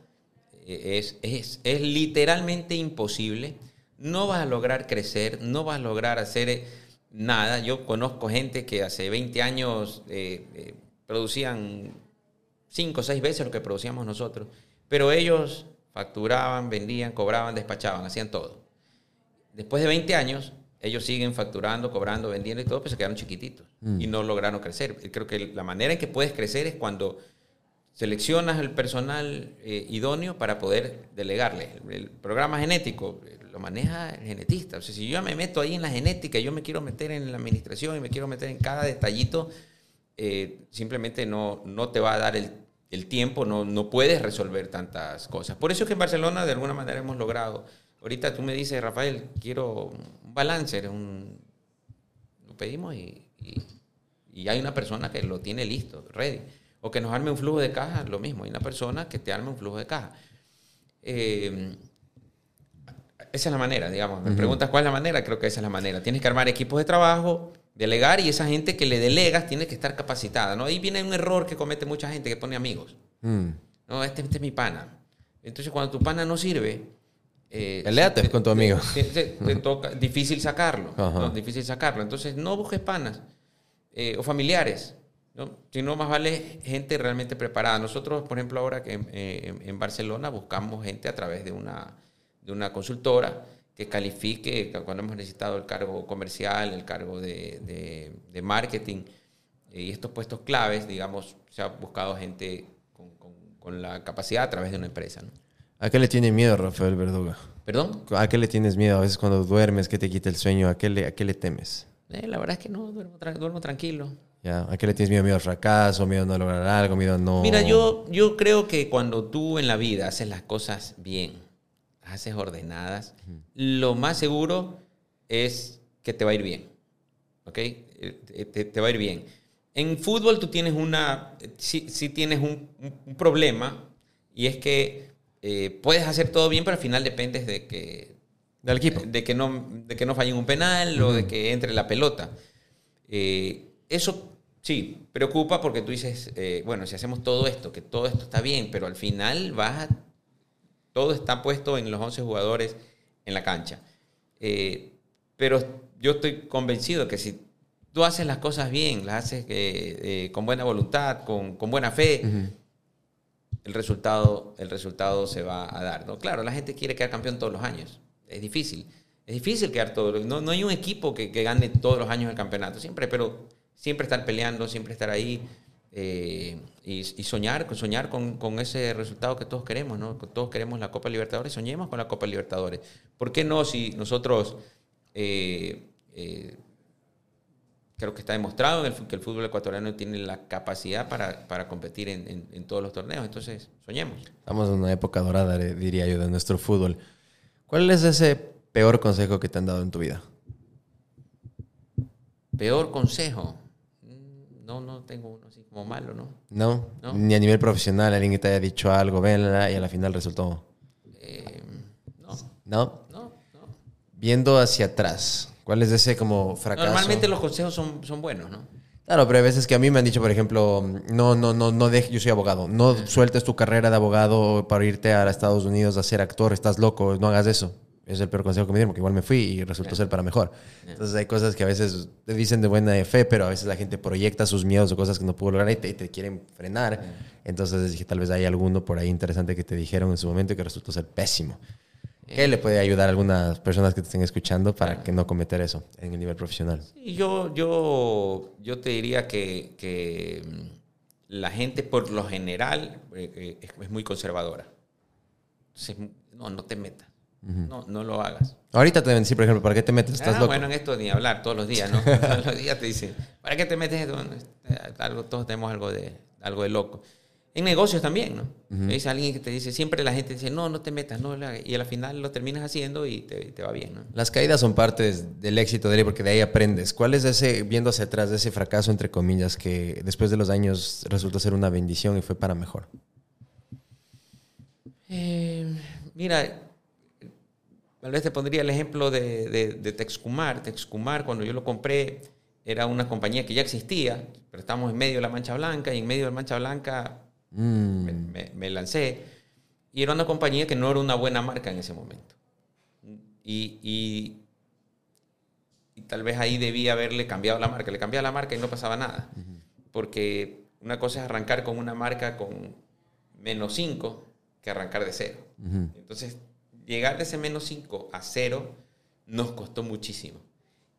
S3: es, es, es, literalmente imposible. No vas a lograr crecer, no vas a lograr hacer eh, nada. Yo conozco gente que hace 20 años eh, producían 5 o 6 veces lo que producíamos nosotros, pero ellos facturaban, vendían, cobraban, despachaban, hacían todo. Después de 20 años, ellos siguen facturando, cobrando, vendiendo y todo, pues se quedaron chiquititos y no lograron crecer. Creo que la manera en que puedes crecer es cuando seleccionas el personal eh, idóneo para poder delegarle. El, programa genético eh, lo maneja el genetista. O sea, si yo me meto ahí en la genética, yo me quiero meter en la administración y me quiero meter en cada detallito, eh, simplemente no, no te va a dar el, el tiempo, no, no puedes resolver tantas cosas. Por eso es que en Barcelona de alguna manera hemos logrado. Ahorita tú me dices, Rafael, quiero un balance, un, lo pedimos y, y, y hay una persona que lo tiene listo, ready o que nos arme un flujo de caja, lo mismo. Hay una persona que te arme un flujo de caja. Eh, esa es la manera, digamos. Me preguntas cuál es la manera, creo que esa es la manera. Tienes que armar equipos de trabajo, delegar y esa gente que le delegas tiene que estar capacitada. ¿no? Ahí viene un error que comete mucha gente que pone amigos. Mm. No, este, este, es mi pana. Entonces cuando tu pana no sirve...
S2: Eh, Peleate con tu amigo.
S3: Te, toca, difícil sacarlo. ¿no? Difícil sacarlo. Entonces no busques panas eh, o familiares ¿no? Sino más vale gente realmente preparada. Nosotros, por ejemplo, ahora que en, Barcelona buscamos gente a través de una, de una consultora que califique cuando hemos necesitado el cargo comercial, el cargo de, de, marketing y estos puestos claves, digamos, se ha buscado gente con, con, la capacidad a través de una empresa. ¿no?
S2: ¿A qué le tiene miedo Rafael Verduga?
S3: ¿Perdón?
S2: ¿A qué le tienes miedo? A veces cuando duermes, que te quita el sueño, ¿a qué le, a qué le temes?
S3: Eh, la verdad es que no, duermo, duermo tranquilo.
S2: ¿A qué le tienes miedo? ¿Miedo al fracaso? ¿Miedo a no lograr algo? ¿Miedo a no...?
S3: Mira, yo, yo creo que cuando tú en la vida haces las cosas bien, las haces ordenadas, lo más seguro es que te va a ir bien. ¿Ok? Eh, te, va a ir bien. En fútbol tú tienes una... Sí, tienes un, problema y es que eh, puedes hacer todo bien, pero al final dependes de que...
S2: Del equipo.
S3: De que no, de que no fallen un penal o de que entre la pelota. Eh, eso Sí, preocupa porque tú dices, eh, bueno, si hacemos todo esto, que todo esto está bien, pero al final vas todo está puesto en los 11 jugadores en la cancha. Eh, pero yo estoy convencido que si tú haces las cosas bien, las haces eh, con buena voluntad, con, buena fe, el, resultado, el resultado se va a dar. ¿no? Claro, la gente quiere quedar campeón todos los años. Es difícil. Es difícil quedar todos no, no hay un equipo que, que gane todos los años el campeonato, siempre, pero siempre estar peleando, siempre estar ahí eh, y, soñar, soñar con, con, ese resultado que todos queremos, ¿no? Todos queremos la Copa Libertadores, soñemos con la Copa Libertadores. ¿Por qué no si nosotros... Eh, eh, creo que está demostrado que el fútbol ecuatoriano tiene la capacidad para, para competir en, en, todos los torneos. Entonces, soñemos.
S2: Estamos en una época dorada, diría yo, de nuestro fútbol. ¿Cuál es ese peor consejo que te han dado en tu vida?
S3: Peor consejo no, no tengo uno así como malo, ¿no?
S2: No, ni a nivel profesional, alguien que te haya dicho algo, venla, y a la final resultó.
S3: Eh,
S2: no. no. No, Viendo hacia atrás, ¿cuál es ese como fracaso?
S3: Normalmente los consejos son, son buenos, ¿no?
S2: Claro, pero hay veces que a mí me han dicho, por ejemplo, no, no, no, no deje, yo soy abogado, no sueltes tu carrera de abogado para irte a Estados Unidos a ser actor, estás loco, no hagas eso es el peor consejo que me dieron, porque igual me fui y resultó ser para mejor. Entonces hay cosas que a veces te dicen de buena fe, pero a veces la gente proyecta sus miedos o cosas que no pudo lograr y te, quieren frenar. Entonces dije, tal vez hay alguno por ahí interesante que te dijeron en su momento y que resultó ser pésimo. ¿Qué le puede ayudar a algunas personas que te estén escuchando para que no cometer eso en el nivel profesional?
S3: yo, yo, yo te diría que, que mm, la gente por lo general eh, eh, es muy conservadora. no, no te metas no, no lo hagas.
S2: Ahorita te deben decir, por ejemplo, ¿para qué te metes? ¿Estás
S3: ah, Bueno, en esto ni hablar todos los días, ¿no? (laughs) todos los días te dicen, ¿para qué te metes algo, todos tenemos algo de, algo de loco. En negocios también, ¿no? Es alguien que te dice, siempre la gente dice, no, no te metas, no, y al final lo terminas haciendo y te, te va bien, ¿no?
S2: Las caídas son parte del éxito de él porque de ahí aprendes. ¿Cuál es ese, viendo hacia atrás, de ese fracaso, entre comillas, que después de los años resultó ser una bendición y fue para mejor?
S3: Eh, mira, Tal vez te pondría el ejemplo de, de, Texcumar. Texcumar, cuando yo lo compré, era una compañía que ya existía, pero estábamos en medio de la Mancha Blanca y en medio de la Mancha Blanca mm. me, lancé. Y era una compañía que no era una buena marca en ese momento. Y, y, tal vez ahí debía haberle cambiado la marca. Le cambiaba la marca y no pasaba nada. Porque una cosa es arrancar con una marca con menos 5 que arrancar de cero. Entonces llegar de ese menos 5 a cero nos costó muchísimo.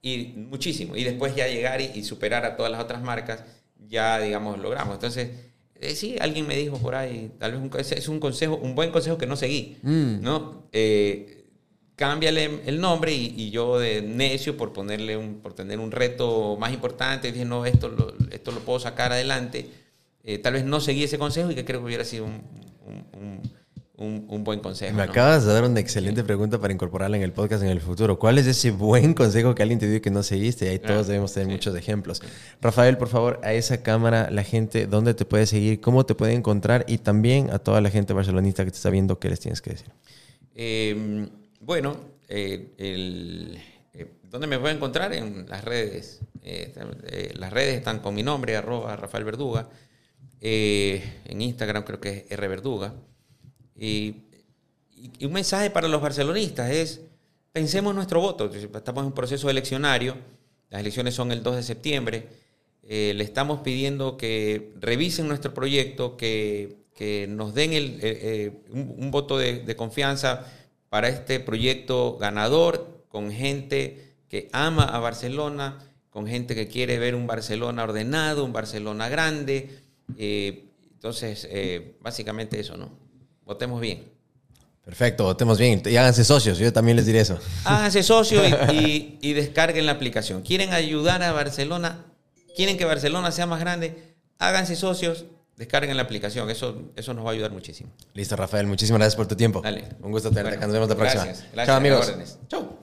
S3: y muchísimo. Y después ya llegar y, superar a todas las otras marcas, ya, digamos, logramos. Entonces, eh, sí, alguien me dijo por ahí, tal vez es un consejo, un buen consejo que no seguí, mm. ¿no? Eh, cámbiale el nombre y, yo de necio por ponerle un, por tener un reto más importante, dije, no, esto lo, esto lo puedo sacar adelante. Eh, tal vez no seguí ese consejo y que creo que hubiera sido un un, buen consejo.
S2: Me acabas de dar una excelente pregunta para incorporarla en el podcast en el futuro. ¿Cuál es ese buen (laughs) consejo que alguien te dio y que no seguiste? Y ahí todos ah, debemos tener muchos ejemplos. Rafael, por favor, a esa cámara, la gente, ¿dónde te puede seguir? ¿Cómo te puede encontrar? Y también a toda la gente barcelonista que te está viendo, ¿qué les tienes que decir?
S3: Em, bueno, eh, eh, ¿dónde me puede encontrar? En las redes. Eh, las redes están con mi nombre, arroba Rafael Verduga. en Instagram creo que es R Verduga. Y, un mensaje para los barcelonistas es, pensemos nuestro voto. Estamos en un proceso eleccionario, las elecciones son el 2 de septiembre, eh, le estamos pidiendo que revisen nuestro proyecto, que, nos den el, eh, eh, un, voto de, confianza para este proyecto ganador, con gente que ama a Barcelona, con gente que quiere ver un Barcelona ordenado, un Barcelona grande. entonces, básicamente eso, ¿no? Votemos bien.
S2: Perfecto, votemos bien. Y háganse socios, yo también les diré eso.
S3: Háganse (laughs) socios y, descarguen la aplicación. ¿Quieren ayudar a Barcelona? ¿Quieren que Barcelona sea más grande? Háganse socios, descarguen la aplicación. Eso, eso nos va a ayudar muchísimo.
S2: Listo, Rafael. Muchísimas gracias por tu tiempo.
S3: Dale.
S2: Un gusto tenerte. Nos vemos la próxima.
S3: Gracias. Chao, amigos. Chao.